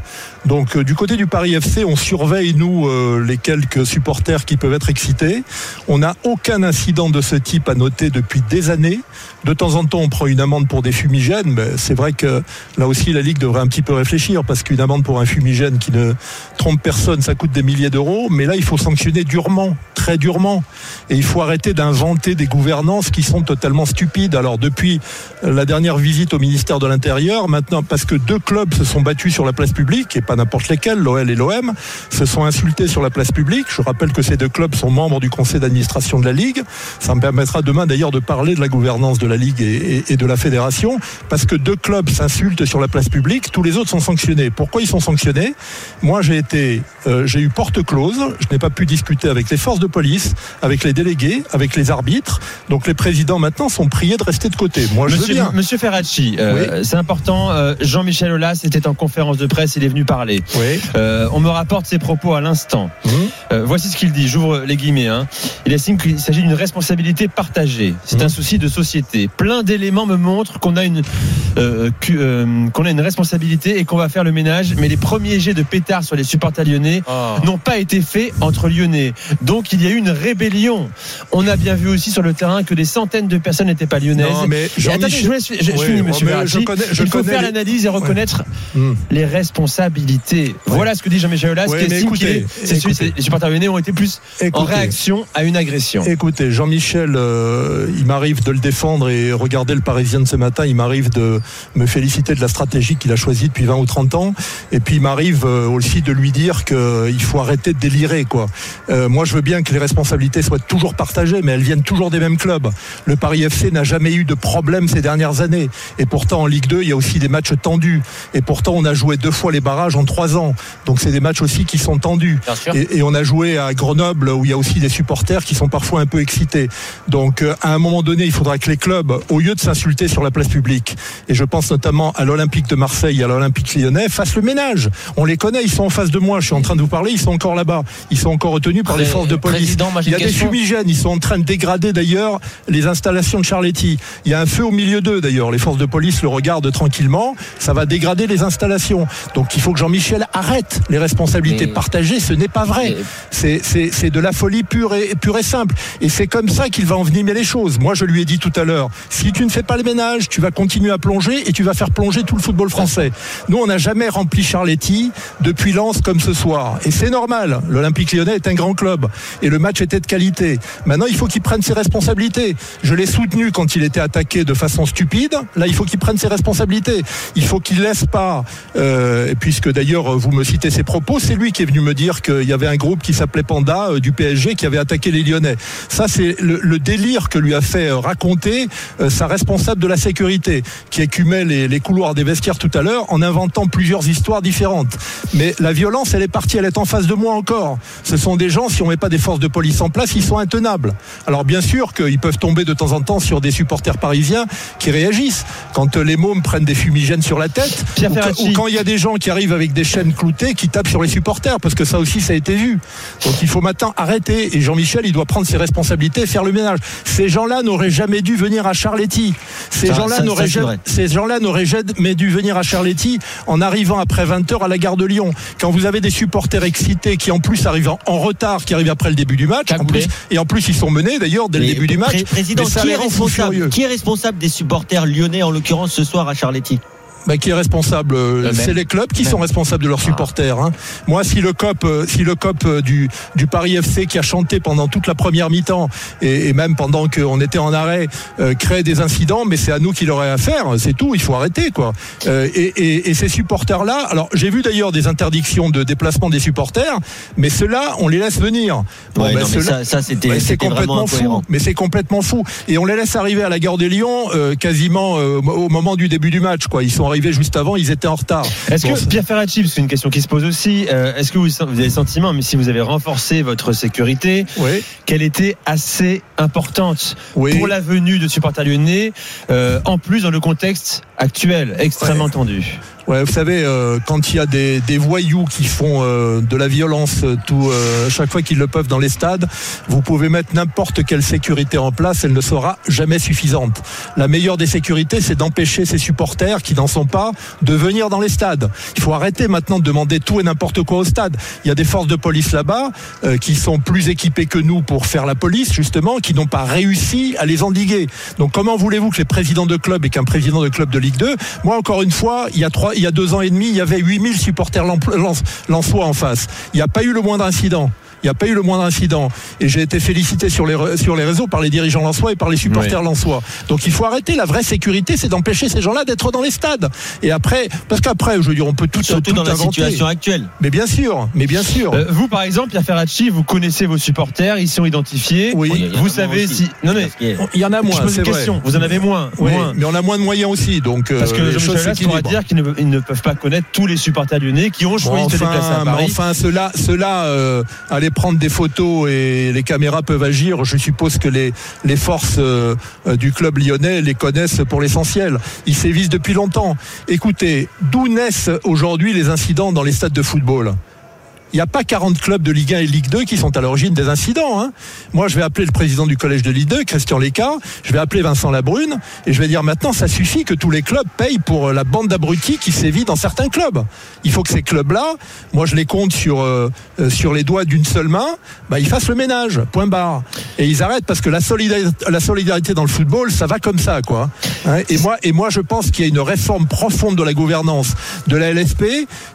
Donc euh, du côté du Paris FC, on surveille, nous, euh, les quelques supporters qui peuvent être excités. On n'a aucun incident de ce type à noter depuis des années. De temps en temps, on prend une amende pour des fumigènes. Mais c'est vrai que là aussi, la Ligue devrait un petit peu réfléchir parce qu'une amende pour un fumigène qui ne trompe personne, ça coûte des milliers d'euros. Mais là, il faut sanctionner durement, très durement. Et il faut arrêter d'inventer des gouvernances qui sont totalement stupides. Alors depuis la dernière visite au ministère de l'Intérieur, maintenant, parce que deux clubs se sont battus sur la place publique, et pas n'importe lesquels, l'OL et l'OM, se sont insultés sur la place publique. Je rappelle que ces deux clubs sont membres du conseil d'administration de la Ligue. Ça me permettra demain d'ailleurs de parler de la gouvernance de la Ligue et, de la fédération, parce que deux clubs s'insultent sur la place publique, tous les autres sont sanctionnés. Pourquoi ils sont sanctionnés? Moi, j'ai été, euh, eu porte close. Je n'ai pas pu discuter avec les forces de police, avec les délégués, avec les arbitres. Donc les présidents maintenant sont priés de rester de côté. Moi, je Monsieur. Monsieur Ferracci, euh, c'est important. euh, Jean-Michel Aulas était en conférence de presse, il est venu parler. Oui. Euh, on me rapporte ses propos à l'instant. Mhm. Euh, voici ce qu'il dit, j'ouvre les guillemets. hein. Il estime qu'il s'agit d'une responsabilité partagée. C'est Mhm. un souci de société. Plein d'éléments me montrent qu'on a une qu'on a une responsabilité et qu'on va faire le ménage. Mais les premiers jets de pétard sur les supporters lyonnais Oh. N'ont pas été faits entre Lyonnais. Donc il y a eu une rébellion. On a bien vu aussi sur le terrain que des centaines de personnes n'étaient pas lyonnaises. Non, mais Et attendez, Jean-Michel- je, laisse- je- Ouais, finis, ouais, monsieur mais je connais- je Il faut connais faire les- l'analyse et reconnaître Hmm. les responsabilités. Voilà ce que dit Jean-Michel Aulas, Ouais, qui estime qu'il est- c'est celui- les supporters lyonnais ont été plus en Écoutez. réaction à une agression. Écoutez, Jean-Michel, euh, il m'arrive de le défendre et regardez le Parisien de ce matin, il m'arrive de me féliciter de la stratégie qu'il a choisie depuis 20 ou 30 ans. Et puis il m'arrive euh, aussi de lui dire qu'il faut arrêter de délirer. Quoi. Euh, moi, je veux bien que les responsabilités soient toujours partagées, mais elles viennent toujours des mêmes clubs. Le Paris FC n'a jamais eu de problème ces dernières années. Et pourtant, en Ligue 2, il y a aussi des matchs tendus. Et pourtant, on a joué deux fois les barrages en trois ans. Donc c'est des matchs aussi qui sont tendus. Et, et on a joué à Grenoble où il y a aussi des supporters qui sont parfois un peu excités. Donc euh, à un moment donné, il faudra que les clubs, au lieu de s'insulter sur la place publique, et je pense notamment à l'Olympique de Marseille et à l'Olympique lyonnais, fassent le ménage. On les connaît, ils sont en face de moi, je suis en train de vous parler, ils sont encore là-bas. Ils sont encore retenus par les forces de police. Il y a des fumigènes, ils sont en train de dégrader d'ailleurs les installations de Charletti. Il y a un feu au milieu d'eux d'ailleurs, les forces de police le regardent tranquillement, ça va dégrader les installations. Donc il faut que Jean-Michel arrête les responsabilités Mais- partagées, ce n'est pas vrai. Mais- C'est- de la folie pure et, pure et simple. Et c'est comme ça qu'il va envenimer les choses. Moi, je lui ai dit tout à l'heure, si tu ne fais pas le ménage, tu vas continuer à plonger et tu vas faire plonger tout le football français. Nous, on n'a jamais rempli Charletti depuis Lens comme ce soir. Et c'est normal. L'Olympique lyonnais est un grand club. Et le match était de qualité. Maintenant, il faut qu'il prenne ses responsabilités. Je l'ai soutenu quand il était attaqué de façon stupide. Là, il faut qu'il prenne ses responsabilités. Il faut qu'il laisse pas, euh, puisque d'ailleurs, vous me citez ses propos, c'est lui qui est venu me dire qu'il y avait un groupe qui s'appelait Panda euh, du PSG qui avait attaqué les Lyonnais. Ça, c'est le, délire que lui a fait euh, raconter sa responsable de la sécurité, qui écumait les, les couloirs des vestiaires tout à l'heure en inventant plusieurs histoires différentes. Mais la violence, elle est partie, elle est en face de moi encore. Ce sont des gens, si on met pas des forces de police en place, ils sont intenables. Alors bien sûr qu'ils peuvent tomber de temps en temps sur des supporters parisiens qui réagissent. Quand euh, les mômes prennent des fumigènes sur la tête, ou, quand- Ferracci. ou quand il y a des gens qui arrivent avec des chaînes cloutées qui tapent sur les supporters, parce que ça aussi, ça a été vu. Donc il faut maintenant arrêter. Et Jean-Michel, il doit prendre ses responsabilités et faire le ménage. Ces gens-là n'auraient jamais dû venir à Charletti. Ces gens-là n'auraient jamais, ces gens-là n'auraient jamais dû venir à Charletti en arrivant après 20 heures à la gare de Lyon. Quand vous avez des supporters qui en plus arrivent en, en retard, qui arrivent après le début du match, en Cagoulés. plus, et en plus ils sont menés d'ailleurs dès le début du match. pré- Président, qui est, responsable, qui est responsable des supporters lyonnais, en l'occurrence ce soir à Charletti? Bah, qui est responsable euh, Le. C'est les clubs qui Même. sont responsables de leurs supporters. hein. Moi, si le cop, euh, si le cop euh, du, du Paris FC qui a chanté pendant toute la première mi-temps et, et même pendant qu'on était en arrêt euh, crée des incidents, mais c'est à nous qu'il aurait à faire. C'est tout. Il faut arrêter quoi. Euh, et, et- et ces supporters-là. Alors, j'ai vu d'ailleurs des interdictions de déplacement des supporters, mais ceux-là, on les laisse venir. Bon, Ouais, ben, non, mais ça, ça, c'était complètement fou. Mais c'est complètement fou. Et on les laisse arriver à la gare des Lions euh, quasiment au moment du début du match. Quoi. Ils sont arrivés juste avant, ils étaient en retard. Est-ce Bon, que Pierre Ferracci, c'est une question qui se pose aussi, euh, est-ce que vous, vous avez le sentiment, mais si vous avez renforcé votre sécurité, Oui, qu'elle était assez importante oui. pour la venue de supporters lyonnais, euh, en plus dans le contexte actuel, extrêmement Ouais. tendu? Vous savez, euh, quand il y a des, voyous qui font euh, de la violence euh, chaque fois qu'ils le peuvent dans les stades, vous pouvez mettre n'importe quelle sécurité en place, elle ne sera jamais suffisante. La meilleure des sécurités, c'est d'empêcher ces supporters qui n'en sont pas de venir dans les stades. Il faut arrêter maintenant de demander tout et n'importe quoi au stade. Il y a des forces de police là-bas qui sont plus équipées que nous pour faire la police, justement, qui n'ont pas réussi à les endiguer. Donc comment voulez-vous que les présidents de club et qu'un président de club de Ligue 2, moi encore une fois, il y a trois, il y a deux ans et demi, il y avait 8000 supporters lensois en face. Il n'y a pas eu le moindre incident. Il n'y a pas eu le moindre incident. Et j'ai été félicité sur les, re- sur les réseaux par les dirigeants lensois et par les supporters lensois. Donc il faut arrêter. La vraie sécurité, c'est d'empêcher ces gens-là d'être dans les stades. Et après, parce qu'après, je veux dire, on peut tout, Surtout tout dans la situation actuelle. Mais bien sûr, mais bien sûr. Euh, Vous, par exemple, Pierre Ferracci, vous connaissez vos supporters, ils sont identifiés. Oui. Vous savez si. Non, mais. Il y en a Je moins, pose c'est une vrai. question. Vous en avez moins. Oui, moins. mais on a moins de moyens aussi, donc euh, Parce que les Jean-Michel pourra dire qu'ils ne, ils ne peuvent pas connaître tous les supporters lyonnais qui ont Bon, choisi de se déplacer à mais Paris. enfin, ceux-là, ceux-là euh, prendre des photos et les caméras peuvent agir. Je suppose que les, forces euh, du club lyonnais les connaissent pour l'essentiel. Ils sévissent depuis longtemps. Écoutez, d'où naissent aujourd'hui les incidents dans les stades de football? Il n'y a pas 40 clubs de Ligue 1 et Ligue 2 qui sont à l'origine des incidents. Hein. Moi, je vais appeler le président du collège de Ligue 2, Christian Léca, je vais appeler Vincent Labrune, et je vais dire maintenant, ça suffit que tous les clubs payent pour la bande d'abrutis qui sévit dans certains clubs. Il faut que ces clubs-là, moi je les compte sur, euh, euh, sur les doigts d'une seule main, bah, ils fassent le ménage, point barre. Et ils arrêtent parce que la solidarité dans le football, ça va comme ça, quoi. Hein, et, moi, et moi, je pense qu'il y a une réforme profonde de la gouvernance de la LSP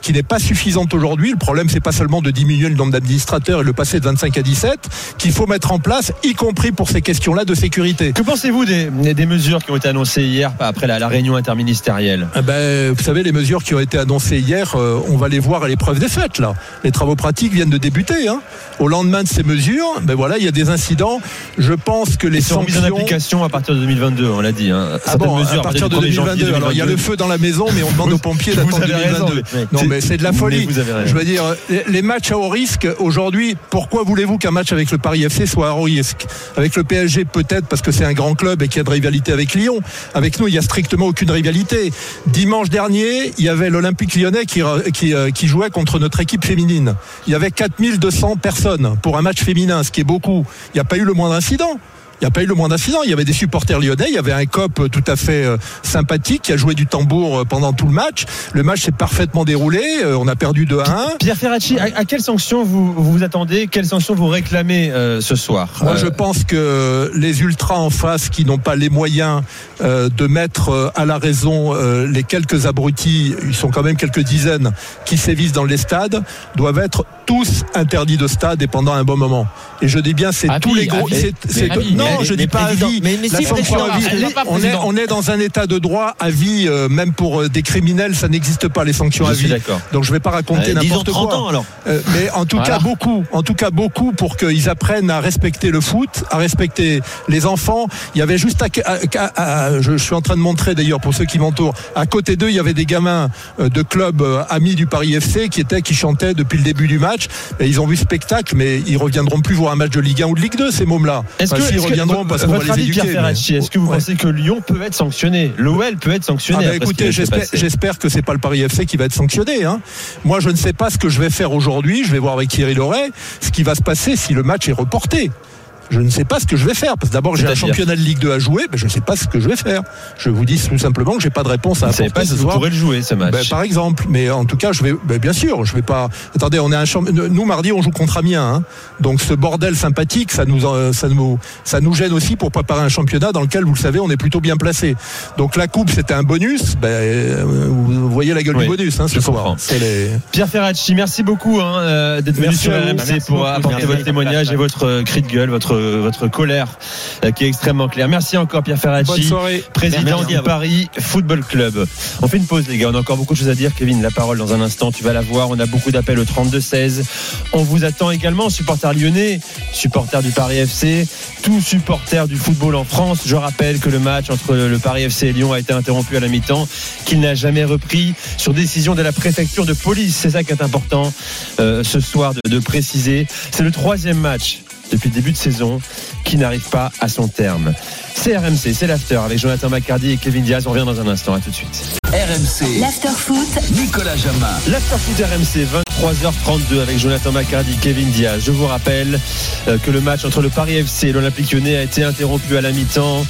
qui n'est pas suffisante aujourd'hui. Le problème, c'est pas seulement de diminuer le nombre d'administrateurs et le passer de 25 à 17, qu'il faut mettre en place, y compris pour ces questions-là de sécurité. Que pensez-vous des, des mesures qui ont été annoncées hier après la, la réunion interministérielle? Eh ben, Vous savez, les mesures qui ont été annoncées hier, euh, on va les voir à l'épreuve des fêtes, là. Les travaux pratiques viennent de débuter. Hein. Au lendemain de ces mesures, ben voilà, il y a des incidents. Je pense que les sont sanctions. mises en application à partir de 2022, on l'a dit. Hein. Ah bon, mesures à partir de 2022. Alors, il y a le feu dans la maison, mais on demande aux pompiers d'attendre 2022. non, mais c'est de la folie. Je veux dire, les matchs à haut risque, aujourd'hui, pourquoi voulez-vous qu'un match avec le Paris FC soit à haut risque? Avec le PSG, peut-être parce que c'est un grand club et qu'il y a de rivalité avec Lyon. Avec nous, il n'y a strictement aucune rivalité. Dimanche dernier, il y avait l'Olympique lyonnais qui, qui, euh, qui jouait contre notre équipe féminine. Il y avait 4200 personnes pour un match féminin, ce qui est beaucoup. Il n'y a pas eu le moindre incident. Il n'y a pas eu le moins d'incidents. Il y avait des supporters lyonnais. Il y avait un cop tout à fait euh, sympathique qui a joué du tambour euh, pendant tout le match. Le match s'est parfaitement déroulé. Euh, on a perdu 2 à 1. Pierre Ferracci, à, quelle sanction vous vous attendez? Quelle sanction vous réclamez ce soir? Moi, je pense que les ultras en face qui n'ont pas les moyens de mettre à la raison les quelques abrutis, ils sont quand même quelques dizaines, qui sévissent dans les stades, doivent être tous interdits de stade et pendant un bon moment. Et je dis bien, c'est tous les gros. non, je dis pas à vie. Mais, mais si on, est, on est dans un état de droit à vie, euh, même pour euh, des criminels, ça n'existe pas les sanctions je à vie. Donc je vais pas raconter n'importe quoi. Ans, alors. Euh, mais en tout voilà. cas beaucoup, en tout cas beaucoup pour qu'ils apprennent à respecter le foot, à respecter les enfants. Il y avait juste à, à, à, je, suis en train de montrer d'ailleurs pour ceux qui m'entourent, à côté d'eux il y avait des gamins de clubs amis du Paris FC qui étaient qui chantaient depuis le début du match. Et ils ont vu spectacle, mais ils reviendront plus voir un match de Ligue 1 ou de Ligue 2 ces mômes-là. Est-ce enfin, que, ils reviendront parce qu'on va les éduquer. Est-ce que vous ouais. pensez que Lyon peut être sanctionné? L'OL peut être sanctionné ah bah Écoutez, j'espère que c'est pas le Paris FC qui va être sanctionné. Hein. Moi, je ne sais pas ce que je vais faire aujourd'hui. Je vais voir avec Thierry Loret ce qui va se passer si le match est reporté je ne sais pas ce que je vais faire. Parce que d'abord, j'ai un championnat de Ligue 2 à jouer, mais je ne sais pas ce que je vais faire. Je vous dis tout simplement que j'ai pas de réponse à apporter pas ce vous soir. pourrez le jouer ce match. Ben, par exemple, mais en tout cas, je vais, ben, bien sûr, je vais pas. Attendez, on est un champ... Nous mardi, on joue contre Amiens, hein. donc ce bordel sympathique, ça nous, ça nous, ça nous gêne aussi pour préparer un championnat dans lequel, vous le savez, on est plutôt bien placé. Donc la coupe, c'était un bonus. Ben, vous voyez la gueule oui, du bonus hein, ce soir. Les... Pierre Ferracci, merci beaucoup hein, d'être venu sur RMC pour apporter votre témoignage et votre cri de gueule, votre, votre colère qui est extrêmement clair. Merci encore Pierre Ferracci, président du Paris Football Club. On fait une pause les gars, on a encore beaucoup de choses à dire. Kevin, la parole dans un instant, tu vas la voir. On a beaucoup d'appels au 32-16. On vous attend également, supporters lyonnais, supporters du Paris FC, tous supporters du football en France. Je rappelle que le match entre le Paris FC et Lyon a été interrompu à la mi-temps, qu'il n'a jamais repris sur décision de la préfecture de police. C'est ça qui est important euh, ce soir de, de préciser. C'est le troisième match depuis le début de saison qui n'arrive pas à son terme. C'est RMC, c'est l'after avec Jonathan McCardy et Kevin Diaz. On revient dans un instant. À tout de suite. RMC. L'after foot. Nicolas Jamin. L'after foot RMC, 23h32 avec Jonathan McCardy, Kevin Diaz. Je vous rappelle que le match entre le Paris FC et l'Olympique Lyonnais a été interrompu à la mi-temps.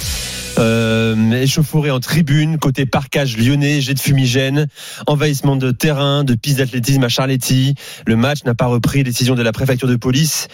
Euh, échauffourée en tribune, côté parcage lyonnais, jet de fumigène, envahissement de terrain, de piste d'athlétisme à Charletti. Le match n'a pas repris, décision de la préfecture de police.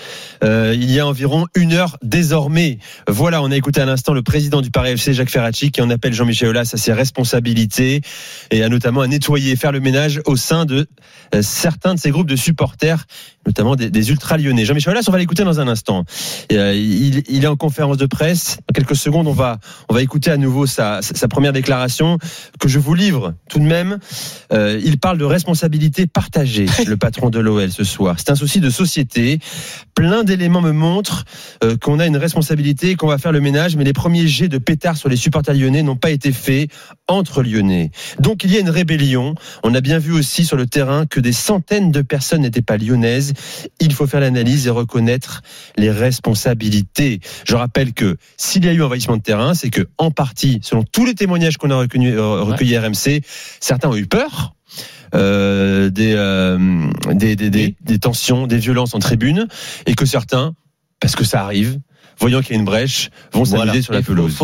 Euh, il y a environ une heure désormais. Voilà, on a écouté à l'instant le président du Paris FC, Jacques Ferracci, qui en appelle Jean-Michel Aulas à ses responsabilités et a notamment à nettoyer, faire le ménage au sein de euh, certains de ces groupes de supporters, notamment des, des ultra lyonnais. Jean-Michel Aulas, on va l'écouter dans un instant. Euh, il, est en conférence de presse. En quelques secondes, on va on va écouter à nouveau sa, sa première déclaration que je vous livre tout de même. Euh, il parle de responsabilité partagée, le patron de l'OL ce soir. C'est un souci de société. Plein d'éléments me montrent euh, qu'on a une responsabilité, qu'on va faire le ménage, mais les premiers jets de pétards sur les supporters lyonnais n'ont pas été faits entre lyonnais. Donc il y a une rébellion. On a bien vu aussi sur le terrain que des centaines de personnes n'étaient pas lyonnaises. Il faut faire l'analyse et reconnaître les responsabilités. Je rappelle que s'il y a eu envahissement de terrain, c'est que en partie, selon tous les témoignages qu'on a recueillis, euh, recueillis RMC, certains ont eu peur. euh, des, euh, des, des, des, des tensions, des violences en tribune, et que certains, parce que ça arrive, voyant qu'il y a une brèche, vont s'amuser Voilà. sur la pelouse.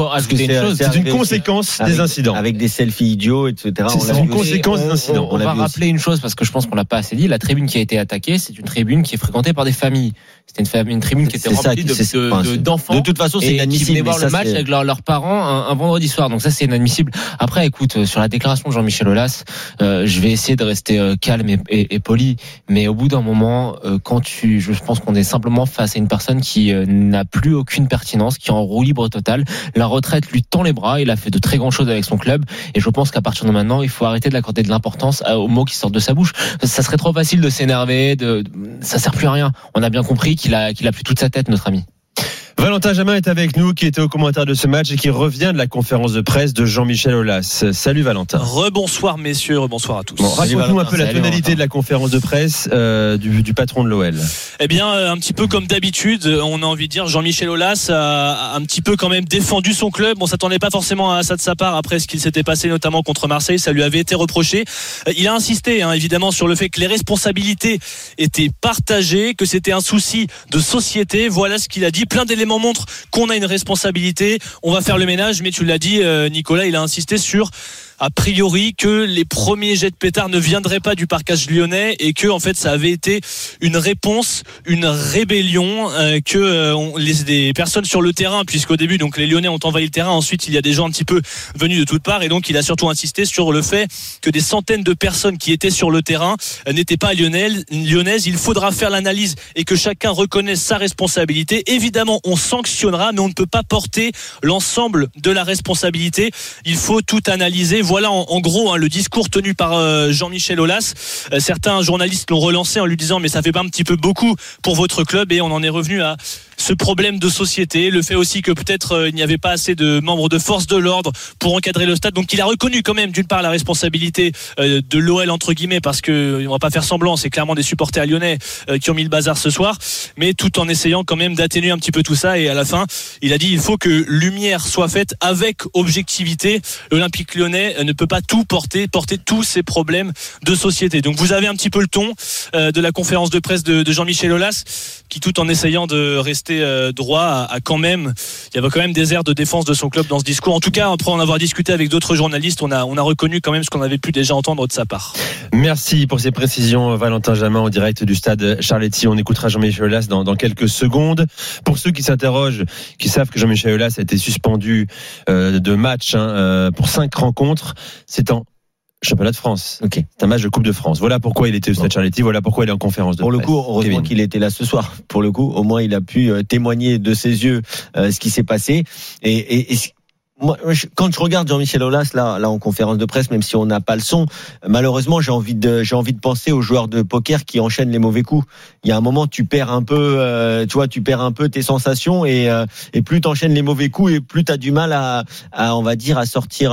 c'est- une conséquence avec- des incidents. Avec des selfies idiots, etc. C'est- une conséquence des on- incidents. On, va aussi. rappeler une chose parce que je pense qu'on l'a pas assez dit. La tribune qui a été attaquée, c'est une tribune qui est fréquentée par des familles. C'était une, famille, une tribune qui était remplie de- de- de-. De toute façon, c'est et qui inadmissible. venaient voir ça, le match avec leurs leurs parents un, un vendredi soir. Donc ça, c'est inadmissible. Après, écoute, euh, sur la déclaration de Jean-Michel Aulas, euh, je vais essayer de rester euh, calme et, et- et poli. Mais au bout d'un moment, euh, quand tu, je pense qu'on est simplement face à une personne qui euh, n'a plus aucune pertinence, qui est en roue libre totale. La retraite lui tend les bras. Il a fait de très grandes choses avec son club. Et je pense qu'à partir de maintenant, il faut arrêter de l'accorder de l'importance à- aux mots qui sortent de sa bouche. Ça serait trop facile de s'énerver. De, ça sert plus à rien. On a bien compris qu'il a, qu'il plus toute sa tête, notre ami. Valentin Jamin est avec nous, qui était au commentaire de ce match et qui revient de la conférence de presse de Jean-Michel Aulas. Salut Valentin. Rebonsoir messieurs, rebonsoir à tous. Bon, raconte-nous un peu la tonalité de la conférence de presse euh, du, du patron de l'OL. Eh bien, euh, un petit peu comme d'habitude, euh, on a envie de dire Jean-Michel Aulas a un petit peu quand même défendu son club. On s'attendait pas forcément à ça de sa part après ce qu'il s'était passé notamment contre Marseille. Ça lui avait été reproché. Il a insisté hein, évidemment sur le fait que les responsabilités étaient partagées, que c'était un souci de société. Voilà ce qu'il a dit. Plein d'éléments montrent qu'on a une responsabilité. On va faire le ménage, mais tu l'as dit, euh, Nicolas, il a insisté sur a priori que les premiers jets de pétard ne viendraient pas du parcage lyonnais et que en fait ça avait été une réponse, une rébellion euh, que euh, les personnes sur le terrain puisqu'au début donc les Lyonnais ont envahi le terrain, ensuite il y a des gens un petit peu venus de toutes parts et donc il a surtout insisté sur le fait que des centaines de personnes qui étaient sur le terrain euh, n'étaient pas lyonnais, lyonnaises. Il faudra faire l'analyse et que chacun reconnaisse sa responsabilité. Évidemment, on sanctionnera, mais on ne peut pas porter l'ensemble de la responsabilité. Il faut tout analyser. Voilà en, gros hein, le discours tenu par euh, Jean-Michel Aulas. Euh, certains journalistes l'ont relancé en lui disant mais ça fait pas un petit peu beaucoup pour votre club et on en est revenu à ce problème de société, le fait aussi que peut-être euh, il n'y avait pas assez de membres de force de l'ordre pour encadrer le stade. Donc il a reconnu quand même d'une part la responsabilité euh, de l'OL entre guillemets parce que on va pas faire semblant, c'est clairement des supporters lyonnais euh, qui ont mis le bazar ce soir, mais tout en essayant quand même d'atténuer un petit peu tout ça et à la fin, il a dit il faut que lumière soit faite avec objectivité. L'Olympique lyonnais ne peut pas tout porter, porter tous ces problèmes de société. Donc vous avez un petit peu le ton de la conférence de presse de Jean-Michel Aulas qui tout en essayant de rester euh, droit a quand même il y avait quand même des airs de défense de son club dans ce discours. En tout cas, après en avoir discuté avec d'autres journalistes, on a on a reconnu quand même ce qu'on avait pu déjà entendre de sa part. Merci pour ces précisions, Valentin Jamin, en direct du stade Charletti. On écoutera Jean-Michel Aulas dans, dans quelques secondes. Pour ceux qui s'interrogent, qui savent que Jean-Michel Aulas a été suspendu euh, de match hein, euh, pour cinq rencontres, c'est en championnat de France. Ok. C'est un match de Coupe de France. Voilà pourquoi il était au stade. Charletti. Voilà pourquoi il est en conférence de Pour le presse. coup, heureusement qu'il était là ce soir. Pour le coup, au moins il a pu euh, témoigner de ses yeux euh, ce qui s'est passé. Et, et, et moi, je- quand je regarde Jean-Michel Aulas là, là en conférence de presse, même si on n'a pas le son, malheureusement j'ai envie de j'ai envie de penser aux joueurs de poker qui enchaînent les mauvais coups. Il y a un moment tu perds un peu, euh, tu vois, tu perds un peu tes sensations et euh, et plus t'enchaînes les mauvais coups et plus t'as du mal à, à on va dire à sortir.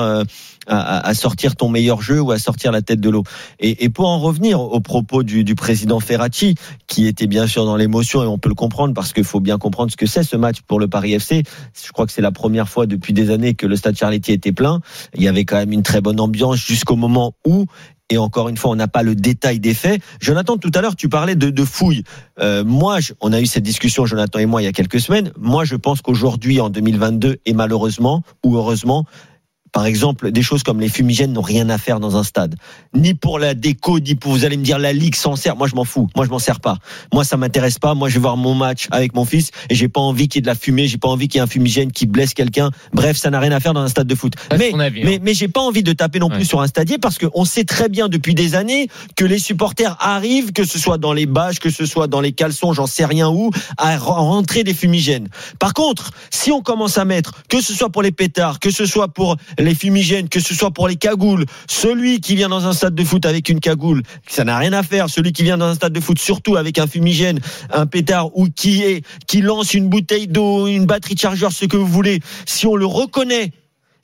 À, à- sortir ton meilleur jeu ou à sortir la tête de l'eau. Et, et pour en revenir au propos du, du président Ferracci, qui était bien sûr dans l'émotion et on peut le comprendre parce qu'il faut bien comprendre ce que c'est ce match pour le Paris FC. Je crois que c'est la première fois depuis des années que le stade Charletti était plein. Il y avait quand même une très bonne ambiance jusqu'au moment où et encore une fois, on n'a pas le détail des faits. Jonathan, tout à l'heure, tu parlais de, de fouilles. Euh, moi, je- on a eu cette discussion, Jonathan et moi, il y a quelques semaines. Moi, je pense qu'aujourd'hui, en 2022, et malheureusement ou heureusement, par exemple, des choses comme les fumigènes n'ont rien à faire dans un stade. Ni pour la déco, ni pour, vous allez me dire, la ligue s'en sert. Moi, je m'en fous. Moi, je m'en sers pas. Moi, ça m'intéresse pas. Moi, je vais voir mon match avec mon fils et j'ai pas envie qu'il y ait de la fumée. J'ai pas envie qu'il y ait un fumigène qui blesse quelqu'un. Bref, ça n'a rien à faire dans un stade de foot. Mais, avis, hein. mais, mais j'ai pas envie de taper non plus Ouais. sur un stadier parce qu'on sait très bien depuis des années que les supporters arrivent, que ce soit dans les bâches, que ce soit dans les caleçons, j'en sais rien où, à re- rentrer des fumigènes. Par contre, si on commence à mettre, que ce soit pour les pétards, que ce soit pour les fumigènes, que ce soit pour les cagoules, celui qui vient dans un stade de foot avec une cagoule, ça n'a rien à faire. Celui qui vient dans un stade de foot, surtout avec un fumigène, un pétard ou qui est, qui lance une bouteille d'eau, une batterie chargeur, ce que vous voulez, si on le reconnaît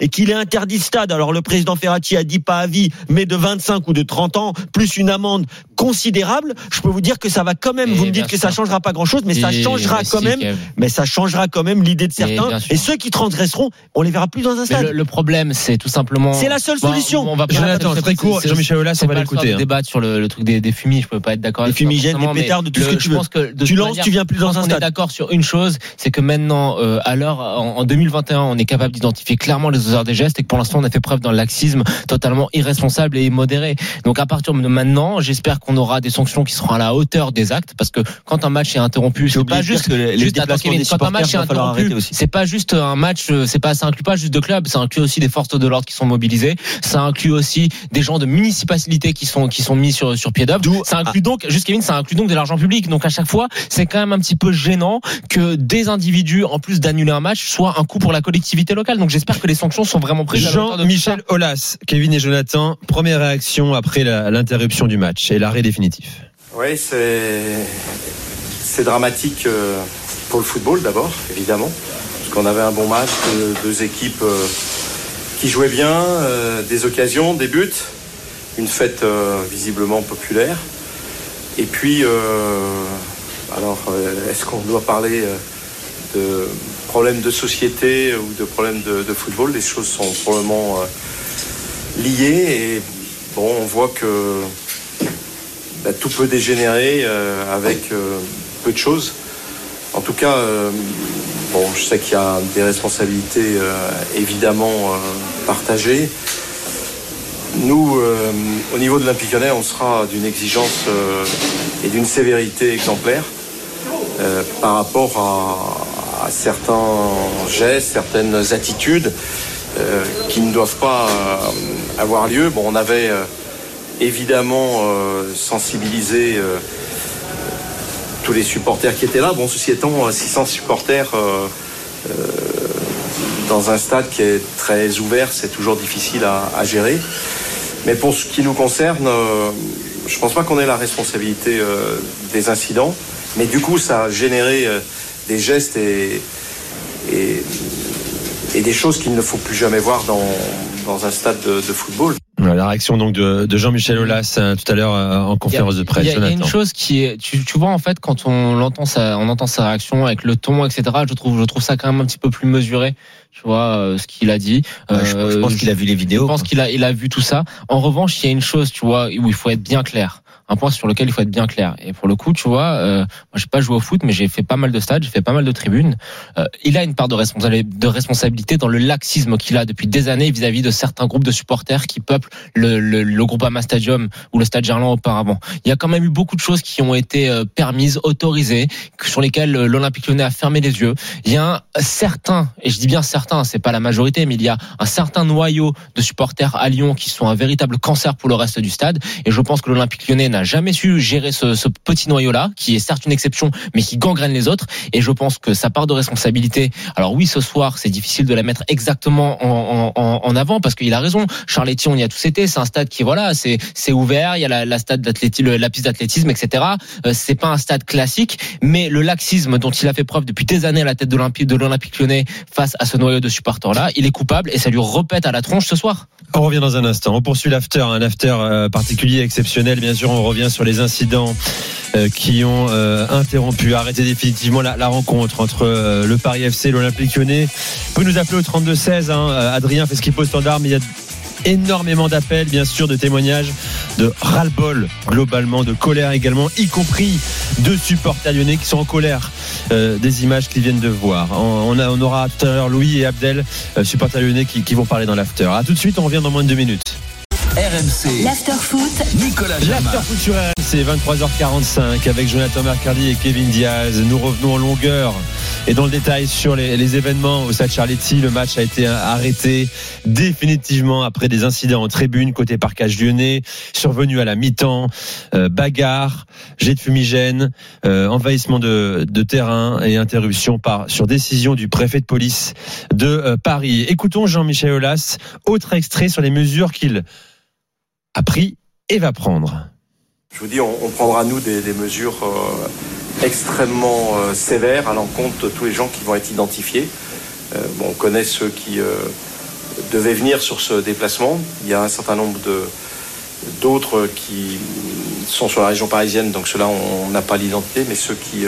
et qu'il est interdit de stade. Alors le président Ferrati a dit pas à vie, mais de 25 ou de 30 ans, plus une amende considérable, je peux vous dire que ça va quand même. Et vous me bien dites que ça changera pas grand chose, mais ça Et- changera mais quand si, même. Kev. Mais ça changera quand même l'idée de Mais certains. Et ceux qui transgresseront, on les verra plus dans un stade. le, le problème, c'est tout simplement. C'est la seule Bon, solution. On va pas Jonathan, très court, Jean-Michel Aulas, c'est on va l'écouter, hein. débattre sur le, le truc des, des fumis. Je peux pas être d'accord. Avec toi fumigènes, mais pétards, de tout ce que tu veux. pense que de Tu lances, manière, tu viens plus dans un qu'on est stade. d'accord sur une chose, c'est que maintenant, euh, à l'heure, en, en 2021, on est capable d'identifier clairement les des gestes et que pour l'instant, on a fait preuve d'un laxisme totalement irresponsable et immodéré. Donc à partir de maintenant, j'espère qu'on aura des sanctions qui seront à la hauteur des actes, parce que quand un match est interrompu, c'est pas juste que les juste, attends, Kevin, des quand un match est interrompu, c'est pas juste un match, euh, c'est pas, ça inclut pas juste de clubs, ça inclut aussi des forces de l'ordre qui sont mobilisées, ça inclut aussi des gens de municipalités qui sont qui sont mis sur sur pied d'œuvre. Ça inclut donc, juste Kevin, ça inclut donc de l'argent public. Donc à chaque fois, c'est quand même un petit peu gênant que des individus, en plus d'annuler un match, soient un coup pour la collectivité locale. Donc j'espère que les sanctions sont vraiment prises. Jean-Michel Aulas, Kevin et Jonathan, première réaction après l'interruption du match et l'arrêt définitif. Oui, c'est dramatique euh, pour le football d'abord, évidemment, parce qu'on avait un bon match, deux, équipes euh, qui jouaient bien, euh, des occasions, des buts, une fête visiblement populaire. Et puis, alors, est-ce qu'on doit parler de problèmes de société ou de problèmes de, football Les choses sont probablement euh, liées et bon, on voit que bah, tout peut dégénérer euh, avec euh, peu de choses. En tout cas, bon, je sais qu'il y a des responsabilités évidemment partagées. Nous, au niveau de l'Olympique on sera d'une exigence et d'une sévérité exemplaire par rapport à, certains gestes, certaines attitudes euh, qui ne doivent pas euh, avoir lieu. Bon, on avait euh, évidemment sensibilisé tous les supporters qui étaient là. Bon, ceci étant, euh, 600 supporters dans un stade qui est très ouvert, c'est toujours difficile à, à gérer. Mais pour ce qui nous concerne, je ne pense pas qu'on ait la responsabilité des incidents. Mais du coup, ça a généré des gestes et, et, et des choses qu'il ne faut plus jamais voir dans, dans un stade de, de football. Voilà, La réaction donc de, de Jean-Michel Aulas euh, tout à l'heure euh, en conférence de presse. Il y, a, il y a une chose qui est, tu, tu vois en fait quand on l'entend sa, on entend sa réaction avec le ton, etc. Je trouve, je trouve ça quand même un petit peu plus mesuré. Tu vois euh, ce qu'il a dit. Ouais, je, je Euh, pense qu'il a vu les vidéos. Je pense qu'il a, il a vu tout ça. En revanche, il y a une chose, tu vois, où il faut être bien clair. Un point sur lequel il faut être bien clair. Et pour le coup, tu vois, euh, moi, j'ai pas joué au foot, mais j'ai fait pas mal de stades, j'ai fait pas mal de tribunes. Euh, il a une part de, de responsabilité dans le laxisme qu'il a depuis des années vis-à-vis de certains groupes de supporters qui peuplent le, le, le Groupama Stadium ou le Stade Gerland auparavant. Il y a quand même eu beaucoup de choses qui ont été euh, permises, autorisées, sur lesquelles euh, l'Olympique Lyonnais a fermé les yeux. Il y a un certain, et je dis bien certain, c'est pas la majorité, mais il y a un certain noyau de supporters à Lyon qui sont un véritable cancer pour le reste du stade. Et je pense que l'Olympique Lyonnais n'a jamais su gérer ce, petit noyau-là, qui est certes une exception, mais qui gangrène les autres. Et je pense que sa part de responsabilité. Alors oui, ce soir, c'est difficile de la mettre exactement en, avant parce qu'il a raison. Charletti, on y a tous été. C'est un stade qui voilà, c'est ouvert. Il y a la, la piste d'athlétisme, etc. Euh, c'est pas un stade classique, mais le laxisme dont il a fait preuve depuis des années à la tête de l'Olympique de l'Olympique Lyonnais face à ce noyau de supporters-là, il est coupable et ça lui repète à la tronche ce soir. On revient dans un instant. On poursuit l'after, un after euh, particulier, exceptionnel. Bien sûr, on revient sur les incidents euh, qui ont euh, interrompu, arrêté définitivement la, rencontre entre euh, le Paris FC et l'Olympique Lyonnais. Vous nous appeler au 32-16. Hein. Adrien fait ce qu'il peut au standard, mais il y a énormément d'appels, bien sûr, de témoignages, de ras-le-bol, globalement, de colère également, y compris de supporters lyonnais qui sont en colère des images qu'ils viennent de voir. On, on a- on aura tout à l'heure Louis et Abdel, supporters lyonnais, qui, qui vont parler dans l'after. A tout de suite, on revient dans moins de deux minutes. RMC. L'after-foot. Nicolas L'after foot sur RMC, 23h45 avec Jonathan Mercardi et Kevin Diaz. Nous revenons en longueur et dans le détail sur les, les événements au Stade Charletti. Le match a été arrêté définitivement après des incidents en tribune côté parcage lyonnais, survenu à la mi-temps, euh, bagarre, jet de fumigène, euh, envahissement de, de terrain et interruption par sur décision du préfet de police de euh, Paris. Écoutons Jean-Michel Aulas, autre extrait sur les mesures qu'il a pris et va prendre. Je vous dis, on, prendra nous des, mesures euh, extrêmement euh, sévères à l'encontre de tous les gens qui vont être identifiés. Euh, on connaît ceux qui devaient venir sur ce déplacement. Il y a un certain nombre d'autres qui sont sur la région parisienne, donc ceux-là on n'a pas l'identité, mais ceux qui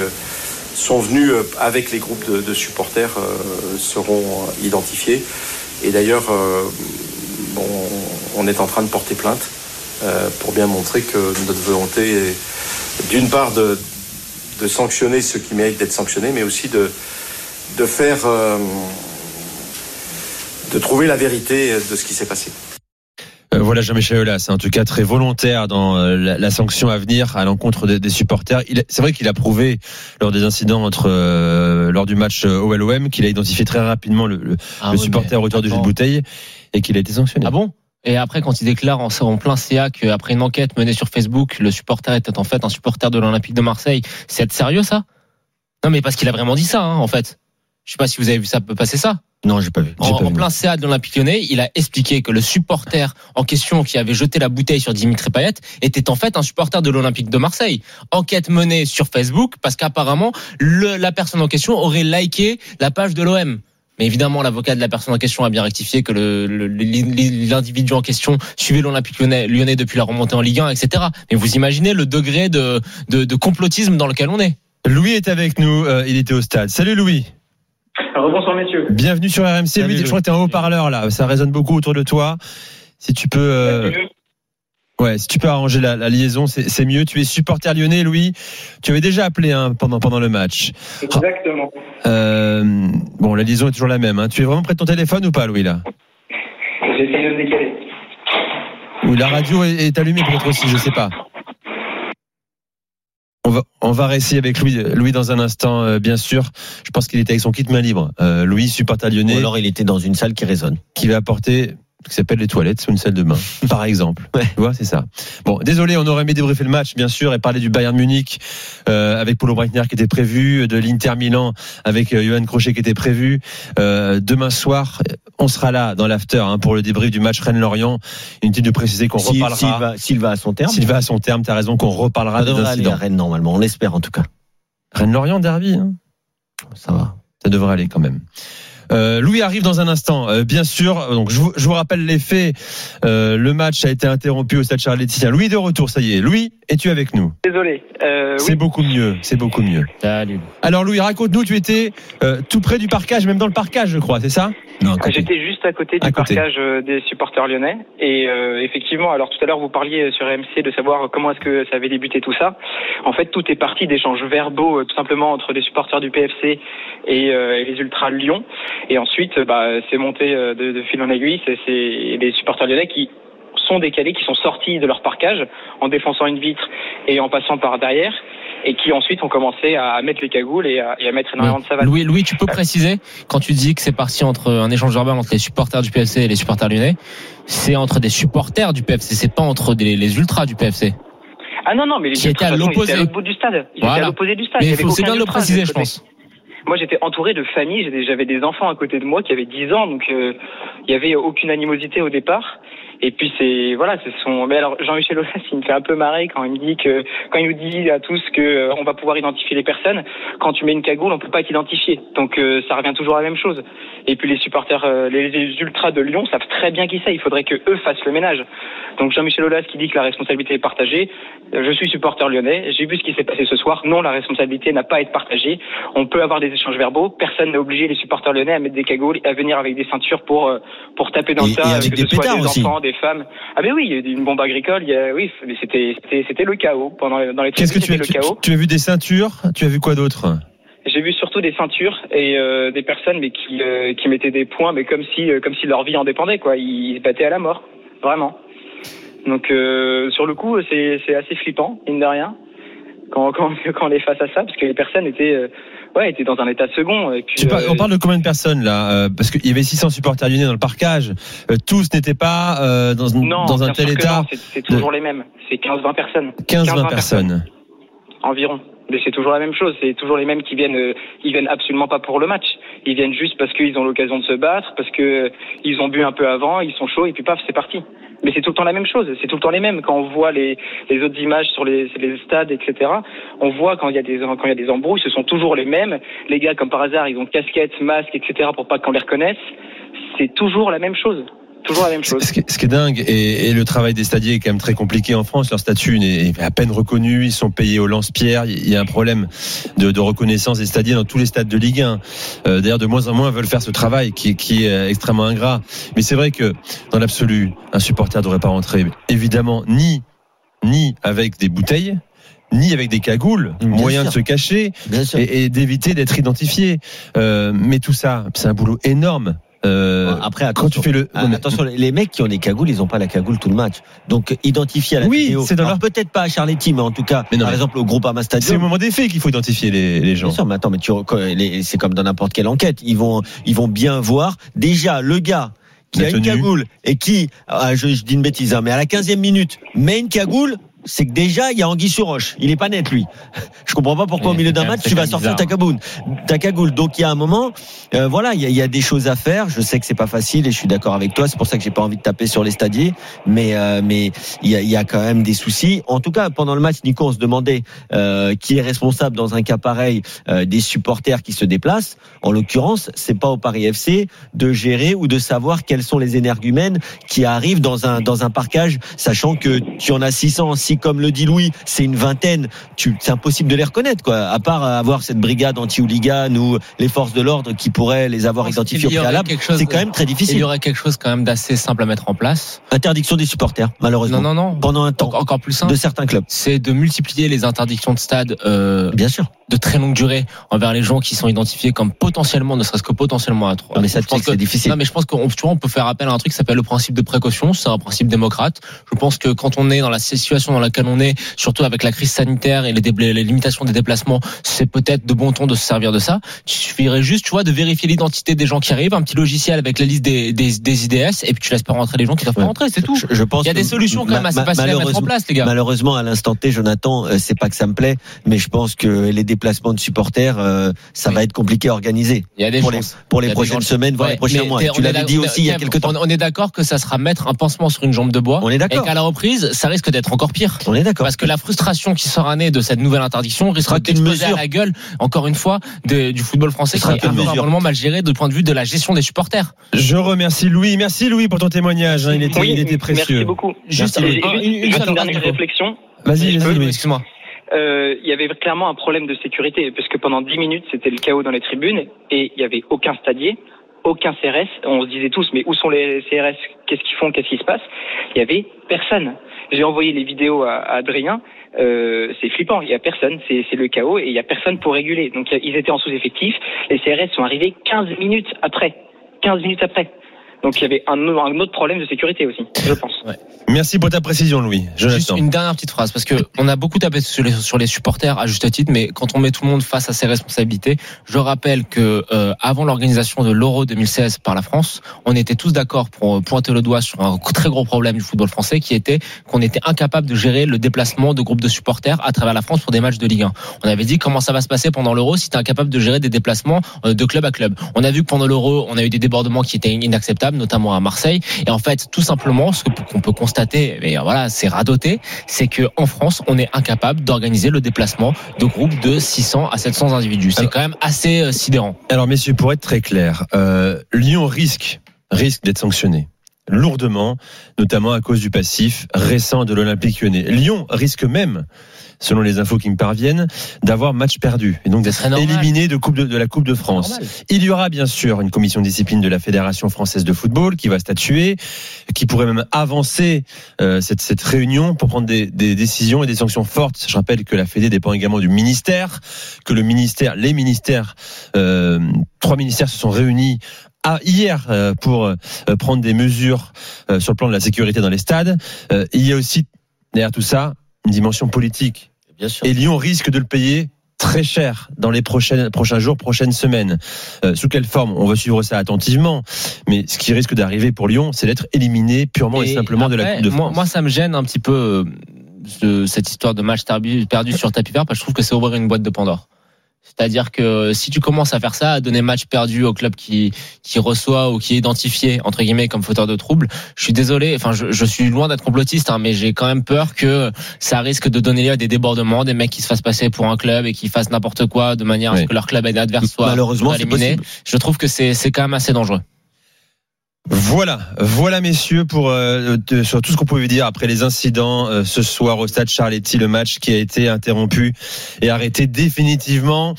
sont venus avec les groupes de, supporters seront identifiés. Et d'ailleurs, bon, on est en train de porter plainte pour bien montrer que notre volonté est d'une part de, de sanctionner ceux qui méritent d'être sanctionnés, mais aussi de, de faire, euh, de trouver la vérité de ce qui s'est passé. Euh, voilà Jean-Michel Aulas, c'est en tout cas très volontaire dans euh, la, sanction à venir à l'encontre des, supporters. C'est vrai qu'il a prouvé lors des incidents entre lors du match au LOM qu'il a identifié très rapidement le, le, ah supporter auteur du jeu de bouteille et qu'il a été sanctionné. Ah bon? Et après, quand il déclare en, en plein CA qu'après une enquête menée sur Facebook, le supporter était en fait un supporter de l'Olympique de Marseille, c'est être sérieux ça? Non, mais parce qu'il a vraiment dit ça, hein, en fait. Je sais pas si vous avez vu ça peut passer ça. Non, j'ai pas vu. En, plein CA de l'Olympique Lyonnais, il a expliqué que le supporter en question qui avait jeté la bouteille sur Dimitri Payet était en fait un supporter de l'Olympique de Marseille. Enquête menée sur Facebook parce qu'apparemment la personne en question aurait liké la page de l'OM. Mais évidemment, l'avocat de la personne en question a bien rectifié que l'individu en question suivait l'Olympique lyonnais, depuis la remontée en Ligue 1, etc. Mais vous imaginez le degré de, complotisme dans lequel on est. Louis est avec nous, euh, il était au stade. Salut Louis. Bonsoir messieurs. Bienvenue sur RMC. Louis, je crois que tu es en haut-parleur là, ça résonne beaucoup autour de toi. Si tu peux... Euh, Ouais, si tu peux arranger la, liaison, c'est mieux. Tu es supporter lyonnais, Louis. Tu avais déjà appelé hein, pendant, pendant le match. Exactement. Euh, bon, la liaison est toujours la même. Hein. Tu es vraiment près de ton téléphone ou pas, Louis, là? J'essaie de me décaler. Ou la radio est, allumée peut-être aussi, je sais pas. On va, on va réessayer avec Louis, Louis dans un instant, euh, bien sûr. Je pense qu'il était avec son kit main libre. Euh, Louis, supporter lyonnais. Ou alors il était dans une salle qui résonne. Qui va apporter qui s'appelle les toilettes sur une salle de bain, par exemple. Ouais. Tu vois, c'est ça. Bon, désolé, on aurait aimé débriefer le match, bien sûr, et parler du Bayern Munich euh, avec Paulo Breitner qui était prévu, de l'Inter Milan avec euh, Johan Crochet qui était prévu. Euh, demain soir, on sera là dans l'after hein, pour le débrief du match Rennes-Lorient. Inutile de préciser qu'on reparlera. S'il va, va, à son terme. S'il va à son terme, t'as raison qu'on reparlera des incidents. Rennes normalement, on l'espère en tout cas. Rennes-Lorient derby. Hein. Ça va. Ça devrait aller quand même. Euh, Louis arrive dans un instant, euh, bien sûr. Donc je vous, je vous rappelle les faits. Euh, le match a été interrompu au Stade Charles Laetitia. Louis de retour, ça y est. Louis, es-tu avec nous? Désolé. c'est beaucoup mieux. C'est beaucoup mieux. Salut. Alors Louis, raconte-nous. Tu étais tout près du parcage, même dans le parcage, je crois. C'est ça? Non. J'étais juste à côté du parcage des supporters lyonnais. Et effectivement, alors tout à l'heure vous parliez sur MC de savoir comment est-ce que ça avait débuté tout ça. En fait, tout est parti d'échanges verbaux, tout simplement entre les supporters du PFC et, et les Ultras Lyon. Et ensuite, bah, c'est monté euh, de, fil en aiguille. C'est les supporters lyonnais qui sont décalés, qui sont sortis de leur parcage en défonçant une vitre et en passant par derrière et qui ensuite ont commencé à mettre les cagoules et à, mettre énormément de savate. Louis, Louis, tu peux préciser quand tu dis que c'est parti entre un échange verbal entre les supporters du PFC et les supporters lyonnais, c'est entre des supporters du PFC, c'est pas entre les ultras du PFC. Ah non non, mais les qui étaient à l'opposé du stade. Ils étaient à l'opposé du stade. Mais c'est bien de le préciser, je pense. Moi, j'étais entouré de familles, j'avais des enfants à côté de moi qui avaient 10 ans, donc euh, il n'y avait aucune animosité au départ. Et puis c'est voilà, c'est son. Mais alors Jean-Michel Aulas, il me fait un peu marrer quand il me dit que quand il nous dit à tous que euh, on va pouvoir identifier les personnes. Quand tu mets une cagoule, on peut pas t'identifier. Donc euh, ça revient toujours à la même chose. Et puis les supporters, euh, les, ultras de Lyon savent très bien qui c'est. Il faudrait que eux fassent le ménage. Donc Jean-Michel Aulas qui dit que la responsabilité est partagée. Je suis supporter lyonnais. J'ai vu ce qui s'est passé ce soir. Non, la responsabilité n'a pas à être partagée. On peut avoir des échanges verbaux. Personne n'a obligé les supporters lyonnais à mettre des cagoules, à venir avec des ceintures pour pour taper dans le tas, que ce soit des enfants, des femmes. Ah mais oui, il y a une bombe agricole. Il y a, oui, mais c'était c'était le chaos pendant dans les. Qu'est-ce que tu as, tu, tu as vu des ceintures? Tu as vu quoi d'autre? J'ai vu surtout des ceintures et euh, des personnes mais qui euh, qui mettaient des points mais comme si euh, comme si leur vie en dépendait quoi. Ils, se battaient à la mort, vraiment. Donc sur le coup c'est c'est assez flippant mine de rien quand quand quand on est face à ça parce que les personnes étaient ouais, était dans un état second. Et puis, on parle de combien de personnes là euh, Parce qu'il y avait 600 supporters lyonnais dans le parcage. Euh, tous n'étaient pas euh, dans, dans un tel état. C'est toujours les mêmes. C'est 15-20 personnes. 15-20 personnes. Environ. Mais c'est toujours la même chose. C'est toujours les mêmes qui viennent. ils viennent absolument pas pour le match. Ils viennent juste parce qu'ils ont l'occasion de se battre, parce que ils ont bu un peu avant, ils sont chauds et puis paf, c'est parti mais c'est tout le temps la même chose, c'est tout le temps les mêmes. Quand on voit les, autres images sur les, stades, etc., on voit quand il y a des quand embrouilles, ce sont toujours les mêmes. Les gars, comme par hasard, ils ont casquette, masque, etc., pour pas qu'on les reconnaisse. C'est toujours la même chose. Toujours la même chose. Ce qui, est, ce qui est dingue, et, et, le travail des stadiers est quand même très compliqué en France. Leur statut est à peine reconnu. Ils sont payés au lance-pierre. Il y a un problème de, de, reconnaissance des stadiers dans tous les stades de Ligue 1. Euh, D'ailleurs, de moins en moins veulent faire ce travail qui, qui est extrêmement ingrat. Mais c'est vrai que dans l'absolu, un supporter ne devrait pas rentrer, évidemment, ni ni avec des bouteilles, ni avec des cagoules, Bien moyen sûr. de se cacher et, et d'éviter d'être identifié. Euh, mais tout ça, c'est un boulot énorme. Euh, Après, attention, quand tu fais le, attention, les mecs qui ont des cagoules, ils ont pas la cagoule tout le match. Donc, identifier à la oui, vidéo. c'est dans leur... peut-être pas à Charletti, mais en tout cas, mais non, par exemple, au groupe Ama Stadium. C'est au moment des faits qu'il faut identifier les, les gens. Bien sûr, mais attends, mais tu, c'est comme dans n'importe quelle enquête. Ils vont, ils vont bien voir. Déjà, le gars qui a une cagoule et qui, ah, je, je, dis une bêtise, hein, mais à la 15e minute, met une cagoule, c'est que déjà il y a Anguille sur roche. Il est pas net lui. Je comprends pas pourquoi au milieu d'un match tu vas sortir ta cagoule. Ta cagoule. Donc il y a un moment, euh, voilà, il y, y, a, des choses à faire. Je sais que c'est pas facile et je suis d'accord avec toi. C'est pour ça que j'ai pas envie de taper sur les stadiers. Mais euh, mais il y, a, y, a, quand même des soucis. En tout cas, pendant le match, Nico, on se demandait euh, qui est responsable dans un cas pareil euh, des supporters qui se déplacent. En l'occurrence, c'est pas au Paris FC de gérer ou de savoir quels sont les énergumènes qui arrivent dans un dans un parcage, sachant que tu en as 600 comme le dit Louis, c'est une vingtaine, c'est impossible de les reconnaître, quoi. À part avoir cette brigade anti-hooligan ou les forces de l'ordre qui pourraient les avoir identifiés au préalable, c'est quand même très difficile. Il y aurait quelque chose quand même d'assez simple à mettre en place. Interdiction des supporters, malheureusement. Non, non, non. Pendant un temps. Encore plus simple. De certains clubs. C'est de multiplier les interdictions de stade. Euh, Bien sûr. De très longue durée envers les gens qui sont identifiés comme potentiellement, ne serait-ce que potentiellement à trois. mais ça, c'est difficile. Non, mais je pense qu'on on peut faire appel à un truc qui s'appelle le principe de précaution. C'est un principe démocrate. Je pense que quand on est dans la situation dans laquelle on est, surtout avec la crise sanitaire et les, les limitations des déplacements, c'est peut-être de bon ton de se servir de ça. Il suffirait juste, tu vois, de vérifier l'identité des gens qui arrivent, un petit logiciel avec la liste des, des, des IDS, et puis tu laisses pas rentrer les gens qui doivent pas rentrer, c'est tout. Je, je, pense Il y a des solutions quand même assez faciles à mettre en place, les gars. Malheureusement, à l'instant T, Jonathan, euh, c'est pas que ça me plaît, mais je pense que les déplacements de supporters, euh, ça oui. va être compliqué à organiser. Il y a des pour choses. les, pour les prochaines semaines, voire ouais, les prochains mois. Tu l'avais dit aussi il y a quelques temps. On est d'accord que ça sera mettre un pansement sur une jambe de bois. On est d'accord. Et qu'à la reprise, ça risque d'être encore pire. On est d'accord. Parce que la frustration qui sera née de cette nouvelle interdiction risquera d'exploser à la gueule, encore une fois, de, du football français qui est vraiment mal géré du point de vue de la gestion des supporters. Je remercie Louis. Merci Louis pour ton témoignage. Il était, oui, il était précieux. Merci beaucoup. Juste, merci. Une, une, une, seule dernière réflexion. Vas-y, vas-y, Louis. Excuse-moi. Euh, il y avait clairement un problème de sécurité parce que pendant 10 minutes c'était le chaos dans les tribunes et il y avait aucun stadier, aucun CRS. On se disait tous mais où sont les CRS Qu'est-ce qu'ils font? Qu'est-ce qui se passe? Il y avait personne. J'ai envoyé les vidéos à, Adrien. Euh, c'est flippant. Il y a personne. C'est le chaos et il y a personne pour réguler. Donc ils étaient en sous-effectif. Les CRS sont arrivés 15 minutes après. 15 minutes après. Donc il y avait un, un, autre problème de sécurité aussi, je pense. Ouais. Merci pour ta précision, Louis. Jonathan. Juste une dernière petite phrase, parce que on a beaucoup tapé sur les, sur les supporters à juste titre, mais quand on met tout le monde face à ses responsabilités, je rappelle que euh, avant l'organisation de l'Euro 2016 par la France, on était tous d'accord pour pointer le doigt sur un très gros problème du football français, qui était qu'on était incapable de gérer le déplacement de groupes de supporters à travers la France pour des matchs de Ligue 1. On avait dit comment ça va se passer pendant l'Euro si tu es incapable de gérer des déplacements euh, de club à club? On a vu que pendant l'Euro, on a eu des débordements qui étaient inacceptables notamment à Marseille. Et en fait, tout simplement, ce qu'on peut constater, mais voilà, c'est radoté, c'est que en France, on est incapable d'organiser le déplacement de groupes de 600 à 700 individus. C'est quand même assez euh, sidérant. Alors, messieurs, pour être très clair, euh, Lyon risque risque d'être sanctionné lourdement, notamment à cause du passif récent de l'Olympique lyonnais. Lyon risque même selon les infos qui me parviennent, d'avoir match perdu et donc d'être éliminé de, coupe de, de, la Coupe de France. Il y aura bien sûr une commission de discipline de la Fédération française de football qui va statuer, qui pourrait même avancer euh, cette, cette réunion pour prendre des, des, décisions et des sanctions fortes. Je rappelle que la Fédé dépend également du ministère, que le ministère, les ministères, euh, trois ministères se sont réunis à hier euh, pour euh, prendre des mesures euh, sur le plan de la sécurité dans les stades. il y a aussi derrière tout ça une dimension politique. Et Lyon risque de le payer très cher dans les prochaines, prochains jours, prochaines semaines. Euh, sous quelle forme? On va suivre ça attentivement. Mais ce qui risque d'arriver pour Lyon, c'est d'être éliminé purement et, et simplement après, de la Coupe de France. Moi, moi, ça me gêne un petit peu euh, cette histoire de match perdu sur tapis vert, parce que je trouve que c'est ouvrir une boîte de Pandore. C'est-à-dire que si tu commences à faire ça, à donner match perdu au club qui qui reçoit ou qui est identifié entre guillemets comme fauteur de trouble, je suis désolé. Enfin, je, je suis loin d'être complotiste, hein, mais j'ai quand même peur que ça risque de donner lieu à des débordements, des mecs qui se fassent passer pour un club et qui fassent n'importe quoi de manière à ce que leur club adverse soit malheureusement éliminé. Je trouve que c'est c'est quand même assez dangereux. Voilà, voilà messieurs pour euh, sur tout ce qu'on pouvait dire après les incidents euh, ce soir au stade Charletti, le match qui a été interrompu et arrêté définitivement.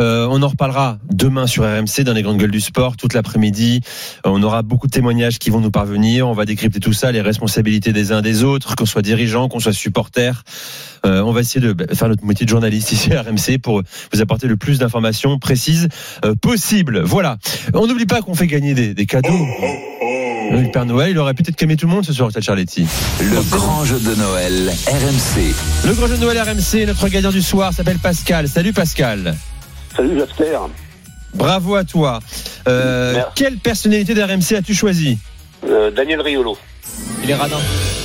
Euh, on en reparlera demain sur RMC dans les grandes gueules du sport toute l'après-midi. On aura beaucoup de témoignages qui vont nous parvenir. On va décrypter tout ça, les responsabilités des uns des autres, qu'on soit dirigeant, qu'on soit supporter. Euh, on va essayer de bah, faire notre métier de journaliste ici à RMC pour vous apporter le plus d'informations précises euh, possible. Voilà. On n'oublie pas qu'on fait gagner des, des cadeaux. Le Père Noël, il aurait peut-être calmé tout le monde ce soir Charletti. Le grand jeu de Noël RMC. Le grand jeu de Noël RMC, notre gagnant du soir s'appelle Pascal. Salut Pascal. Salut Jasper. Bravo à toi. Euh, quelle personnalité d'RMC as-tu choisi? Euh, Daniel Riolo. Il est radin.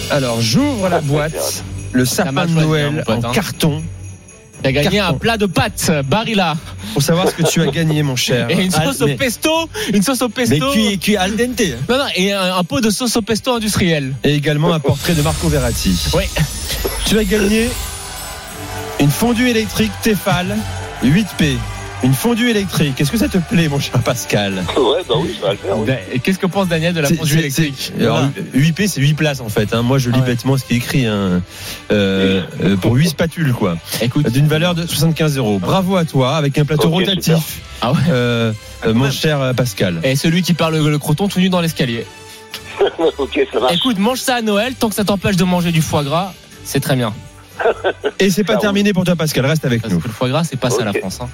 Alors j'ouvre la boîte, le sapin de hein, Noël pote, en hein. carton. T'as gagné Carton. un plat de pâtes, Barilla. Pour savoir ce que tu as gagné, mon cher. Et une sauce Ah, au mais- pesto, une sauce au pesto. Mais cuit, cuit al dente. Non, non, et un, un pot de sauce au pesto industriel. Et également un portrait de Marco Verratti. Oui. Tu as gagné une fondue électrique Tefal 8P. Une fondue électrique. Est-ce que ça te plaît, mon cher Pascal? Ouais, bah oui, ça va le faire. oui. Ben, et Qu'est-ce que pense Daniel de la fondue électrique c'est- alors, 8P, c'est 8 places en fait. hein. Moi, je lis Ah ouais. bêtement ce qui est écrit. hein. Euh, euh, pour 8 spatules, quoi. Écoute, D'une valeur de 75 euros. Bravo à toi, avec un plateau rotatif. ah ouais. Euh, mon cher Pascal. Et celui qui parle le, croton tout nu dans l'escalier. ok, ça marche. Écoute, mange ça à Noël, tant que ça t'empêche de manger du foie gras, c'est très bien. Et c'est pas terminé pour toi, Pascal. Reste avec Parce nous. que le foie gras, c'est pas ça la. France. hein.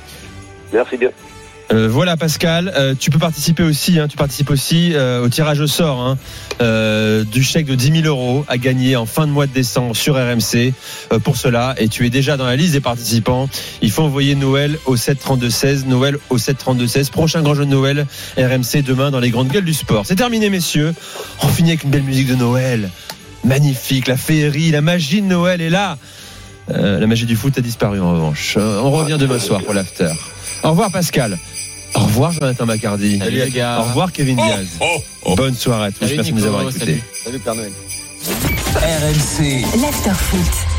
Merci bien. Euh, voilà Pascal, Euh, tu peux participer aussi, hein, tu participes aussi euh, au tirage au sort hein, du chèque de 10 000 euros à gagner en fin de mois de décembre sur RMC. Pour cela, et tu es déjà dans la liste des participants, il faut envoyer Noël au 732-16, Noël au 732-16. Prochain grand jeu de Noël, RMC demain dans les grandes gueules du sport. C'est terminé messieurs, on finit avec une belle musique de Noël. Magnifique, la féerie, la magie de Noël est là. La magie du foot a disparu en revanche. On revient demain soir pour l'after. Au revoir Pascal. Au revoir Jonathan Macardy. Salut, les gars. Au revoir Kevin Diaz. Bonne soirée à tous. Salut, Merci de nous avoir écoutés. salut. Salut Père Noël. RMC. L'after foot.